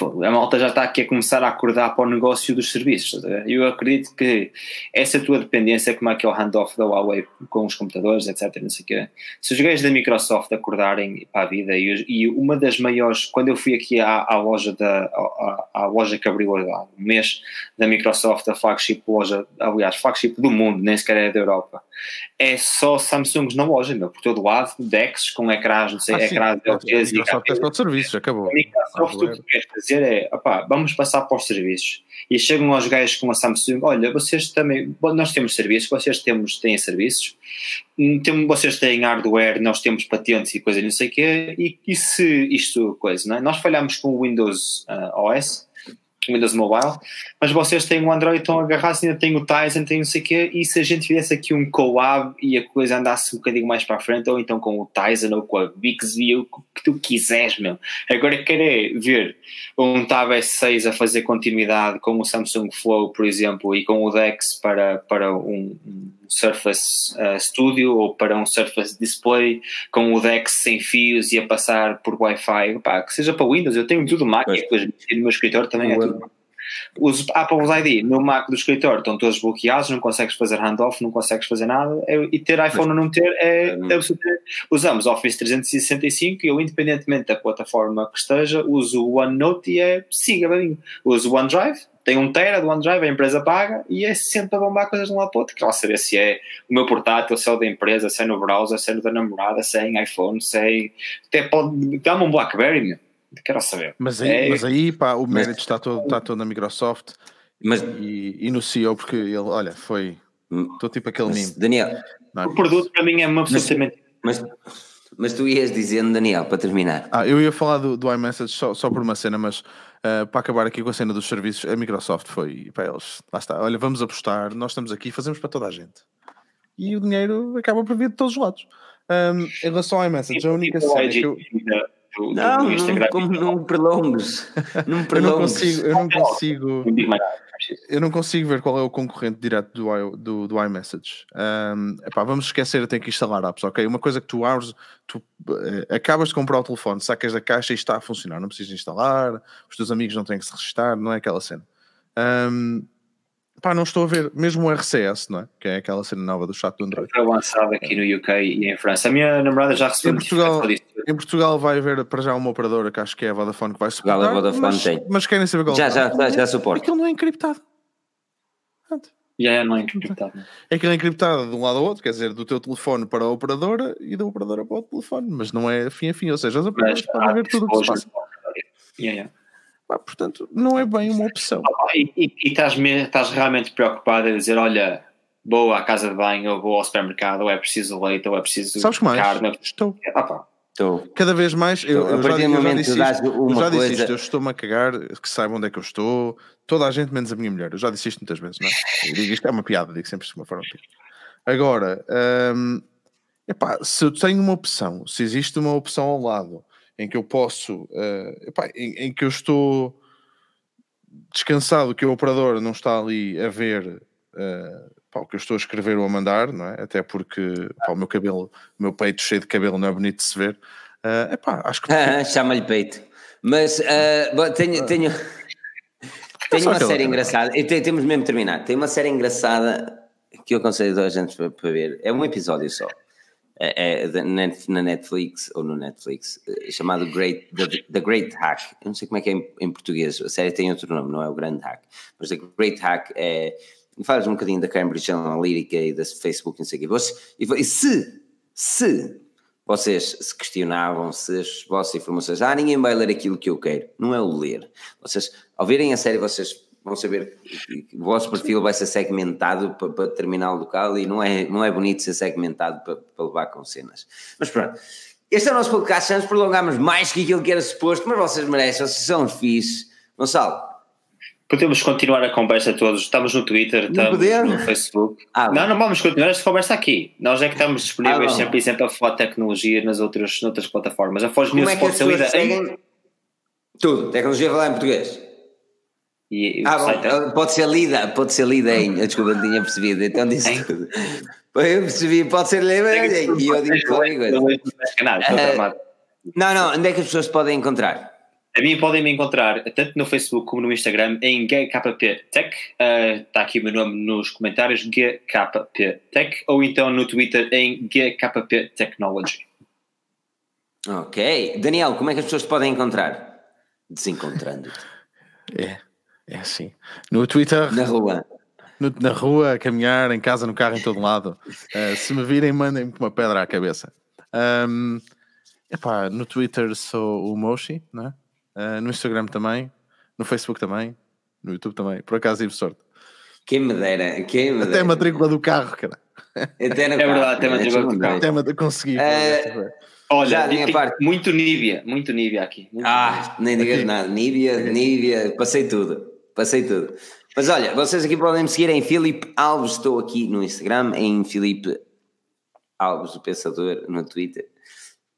a malta já está aqui a começar a acordar para o negócio dos serviços. Eu acredito que essa tua dependência, como é que é o handoff da Huawei com os computadores, etc. Não sei o quê. Se os gajos da Microsoft acordarem para a vida, e, e uma das maiores, quando eu fui aqui à, à loja da à, à, loja que abriu há um mês da Microsoft, a flagship loja, aliás, flagship do mundo, nem sequer é da Europa, é só Samsungs na loja, meu, por todo lado, DeX com ecrãs, não sei, ah, ecrãs LGs e. Microsoft é todo serviço, acabou. A Microsoft, o que queres fazer é, opá, vamos passar para os serviços. E chegam aos gajos com a Samsung, olha, vocês também, nós temos serviços, vocês temos, têm serviços, hum, tem, vocês têm hardware, nós temos patentes e coisa não sei o quê, e, e se isto, coisa, não é? Nós falhamos com o Windows uh, OS, Windows Mobile, mas vocês têm o Android, estão agarrados, ainda têm o Tizen, têm não sei o quê, e se a gente tivesse aqui um collab e a coisa andasse um bocadinho mais para a frente, ou então com o Tizen ou com a Bixby, o que tu quiseres, meu. Agora querer ver um Tab S6 a fazer continuidade com o Samsung Flow, por exemplo, e com o Dex para, para um Surface uh, Studio ou para um Surface Display com o Dex sem fios e a passar por Wi-Fi, pá, que seja para Windows, eu tenho tudo Mac e depois no meu escritório também é tudo os Apple's ID no Mac do escritório estão todos bloqueados, não consegues fazer handoff, não consegues fazer nada, é, e ter iPhone ou não ter é, é Usamos Office 365 e eu, independentemente da plataforma que esteja, uso o OneNote e é siga bem. Uso o OneDrive, tem um tera do OneDrive, a empresa paga e é sempre a bombar coisas de um lado para o outro. Quero saber se é o meu portátil, se é o da empresa, se é no browser, se é no da namorada, se é em iPhone, se é. Até pode. Dá-me um Blackberry, meu. Quero saber. Mas aí, é... mas aí pá, o mérito está, todo, está todo na Microsoft mas... e, e no CEO, porque ele, olha, foi. Estou tipo aquele mas, meme. Daniel, não, o produto para mim é uma absolutamente. Mas, mas tu ias dizendo, Daniel, para terminar. Ah, eu ia falar do, do iMessage só, só por uma cena, mas uh, para acabar aqui com a cena dos serviços, a Microsoft foi para eles. Lá está, olha, vamos apostar, nós estamos aqui, fazemos para toda a gente. E o dinheiro acaba por vir de todos os lados. Um, em relação ao iMessage, a única cena que eu do, não, do Instagram. Não, não prolongues. Não prolongues. eu não consigo. Eu não consigo eu não consigo ver qual é o concorrente direto do, do, do iMessage. Um, epá, vamos esquecer, tem que instalar apps, ok? Uma coisa que tu abres, tu uh, acabas de comprar o telefone, sacas da caixa e está a funcionar, não precisas instalar, os teus amigos não têm que se registrar, não é aquela cena. Um, Pá, não estou a ver, mesmo o RCS, não é? Que é aquela cena nova do chat do Android. Foi lançado aqui no UK e em França. A minha namorada já recebeu em Portugal, em Portugal vai haver para já uma operadora que acho que é a Vodafone que vai suportar. Portugal, a Vodafone mas, tem. mas querem saber qual já, já, já, já suporta. Aquilo não é encriptado. Já yeah, não é encriptado. É que é encriptado de um lado ao outro, quer dizer, do teu telefone para a operadora e da operadora para o telefone, mas não é fim a fim, ou seja, as operadoras podem ver tudo o que se passa. Yeah, yeah. Portanto, não é bem uma opção. E, e, e estás, estás realmente preocupado a dizer: olha, vou à casa de banho, ou vou ao supermercado, ou é preciso leite, ou é preciso Sabes que mais? carne. Estou. Ah, pá. Estou. Cada vez mais, eu, eu, já, eu já disse, isto, eu já disse isto, eu estou-me a cagar, que saibam onde é que eu estou, toda a gente menos a minha mulher, eu já disse isto muitas vezes, não é? Eu digo isto é uma piada, digo sempre de uma forma. Agora, hum, epá, se eu tenho uma opção, se existe uma opção ao lado em que eu posso, uh, epá, em, em, que eu estou descansado, que o operador não está ali a ver uh, pá, o que eu estou a escrever ou a mandar, não é? Até porque pá, o meu cabelo, o meu peito cheio de cabelo não é bonito de se ver. Uh, epá, acho que. Chama-lhe peito. Mas uh, tenho. tenho... Tenho uma série engraçada, e temos mesmo terminar. Tem uma série engraçada que eu aconselho a gente para, para ver. É um episódio só é, é, na Netflix ou no Netflix é, chamado Great, The, The, Great Hack. Eu não sei como é que é em, em, português, a série tem outro nome, não é o Grande Hack, mas The Great Hack é. Faz um bocadinho da Cambridge Analytica e da Facebook, não sei o quê. E, se, se vocês se questionavam se as vossas informações, ah, ninguém vai ler aquilo que eu quero, não é o ler. Vocês, ao verem a série, vocês vão saber que o vosso perfil vai ser segmentado para, para determinado local e não é, não é bonito ser segmentado para, para levar com cenas. Mas pronto, este é o nosso podcast, já nos prolongamos mais que aquilo que era suposto, mas vocês merecem, vocês são os fixes. Gonçalo, Podemos continuar a conversa todos. Estamos no Twitter, estamos no Facebook. Ah, não, não vamos continuar esta conversa aqui. Nós é que estamos disponíveis ah, sempre e sempre a falar de tecnologia nas outras, noutras plataformas. A Foz News é pode ser lida em... Tudo. Tecnologia falar em português. E, ah, bom, é- pode ser lida, pode ser lida em. Desculpa, não tinha percebido, então disse em... tudo. Eu percebi, pode ser lida em. E eu qualquer coisa. Não, não, onde é que as pessoas podem encontrar? A mim podem me encontrar tanto no Facebook como no Instagram em GKP Tech. Uh, está aqui o meu nome nos comentários, GKP Tech, ou então no Twitter em GKP Technology. Ok. Daniel, como é que as pessoas te podem encontrar? Desencontrando-te. É, é assim. No Twitter. Na rua. No, na rua, a caminhar, em casa, no carro, em todo lado. Uh, se me virem, mandem-me uma pedra à cabeça. Um, epá, no Twitter sou o Moshi, não é? Uh, no Instagram também, no Facebook também, no YouTube também. Por acaso tive sorte. Quem me dera, quem me Até a matrícula do carro, cara. Até é verdade, até a matrícula do carro. Até consegui. Uh, olha, Já, minha parte. muito Níbia, muito Níbia aqui. Muito ah, nem digas nada. Níbia, Níbia, passei tudo. Passei tudo. Mas olha, vocês aqui podem me seguir em Filipe Alves, estou aqui no Instagram, em Filipe Alves, o Pensador, no Twitter.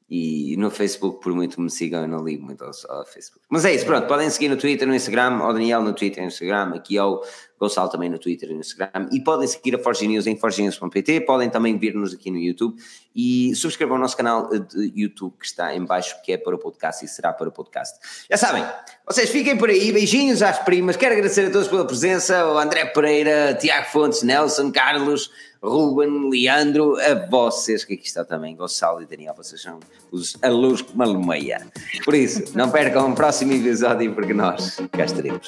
E no Facebook, por muito que me sigam, eu não ligo muito ao, ao, Facebook. Mas é isso, pronto. Podem seguir no Twitter, no Instagram, ao Daniel no Twitter e no Instagram, aqui ao Gonçalo também no Twitter e no Instagram. E podem seguir a Forge News em forgenews.pt. Podem também vir-nos aqui no YouTube e subscrevam o nosso canal de YouTube que está em baixo, que é para o podcast e será para o podcast. Já sabem, vocês fiquem por aí. Beijinhos às primas. Quero agradecer a todos pela presença: o André Pereira, Tiago Fontes, Nelson, Carlos. Ruben, Leandro, a vocês que aqui está também, Gonçalo e Daniel, vocês são os alunos que malumeia. Por isso, não percam o próximo episódio porque nós cá estaremos.